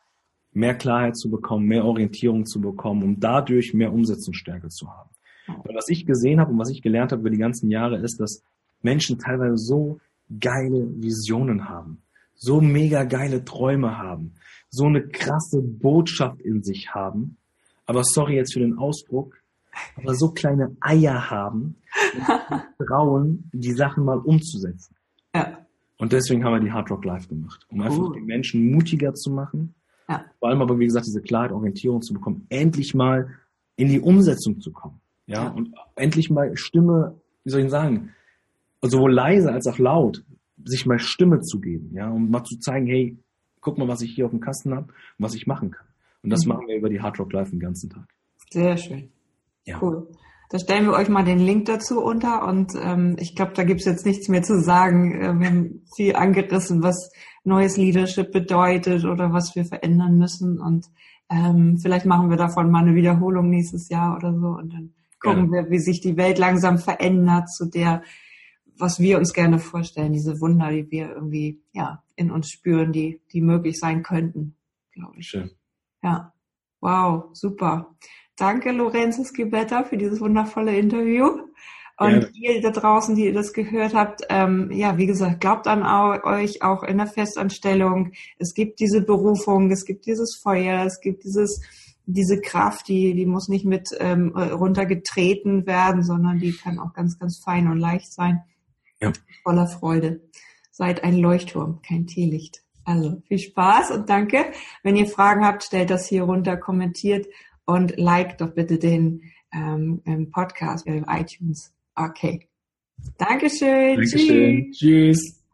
mehr Klarheit zu bekommen, mehr Orientierung zu bekommen, um dadurch mehr Umsetzungsstärke zu haben. Und was ich gesehen habe und was ich gelernt habe über die ganzen Jahre ist, dass Menschen teilweise so geile Visionen haben, so mega geile Träume haben, so eine krasse Botschaft in sich haben, aber sorry jetzt für den Ausdruck, aber so kleine Eier haben, trauen, die Sachen mal umzusetzen. Ja. Und deswegen haben wir die Hard Rock Live gemacht, um einfach die Menschen mutiger zu machen. Ja. Vor allem aber, wie gesagt, diese Klarheit, Orientierung zu bekommen, endlich mal in die Umsetzung zu kommen. Ja, ja. und endlich mal Stimme, wie soll ich sagen, sowohl leise als auch laut, sich mal Stimme zu geben, ja, um mal zu zeigen, hey, guck mal, was ich hier auf dem Kasten habe und was ich machen kann. Und das mhm. machen wir über die Hard Rock Live den ganzen Tag. Sehr schön. Ja. Cool. Da stellen wir euch mal den Link dazu unter und ähm, ich glaube, da gibt's jetzt nichts mehr zu sagen. Äh, wir haben viel angerissen, was neues Leadership bedeutet oder was wir verändern müssen und ähm, vielleicht machen wir davon mal eine Wiederholung nächstes Jahr oder so und dann gucken ja. wir, wie sich die Welt langsam verändert zu der, was wir uns gerne vorstellen, diese Wunder, die wir irgendwie ja in uns spüren, die die möglich sein könnten, glaube ich. Schön. Ja. Wow, super. Danke, Lorenzo Skibetta, für dieses wundervolle Interview. Und ja. ihr da draußen, die ihr das gehört habt, ähm, ja, wie gesagt, glaubt an euch auch in der Festanstellung. Es gibt diese Berufung, es gibt dieses Feuer, es gibt dieses, diese Kraft, die, die muss nicht mit ähm, runtergetreten werden, sondern die kann auch ganz, ganz fein und leicht sein. Ja. Voller Freude. Seid ein Leuchtturm, kein Teelicht. Also viel Spaß und danke. Wenn ihr Fragen habt, stellt das hier runter, kommentiert und like doch bitte den ähm, Podcast bei iTunes. Okay. Dankeschön. Dankeschön. Tschüss. Tschüss.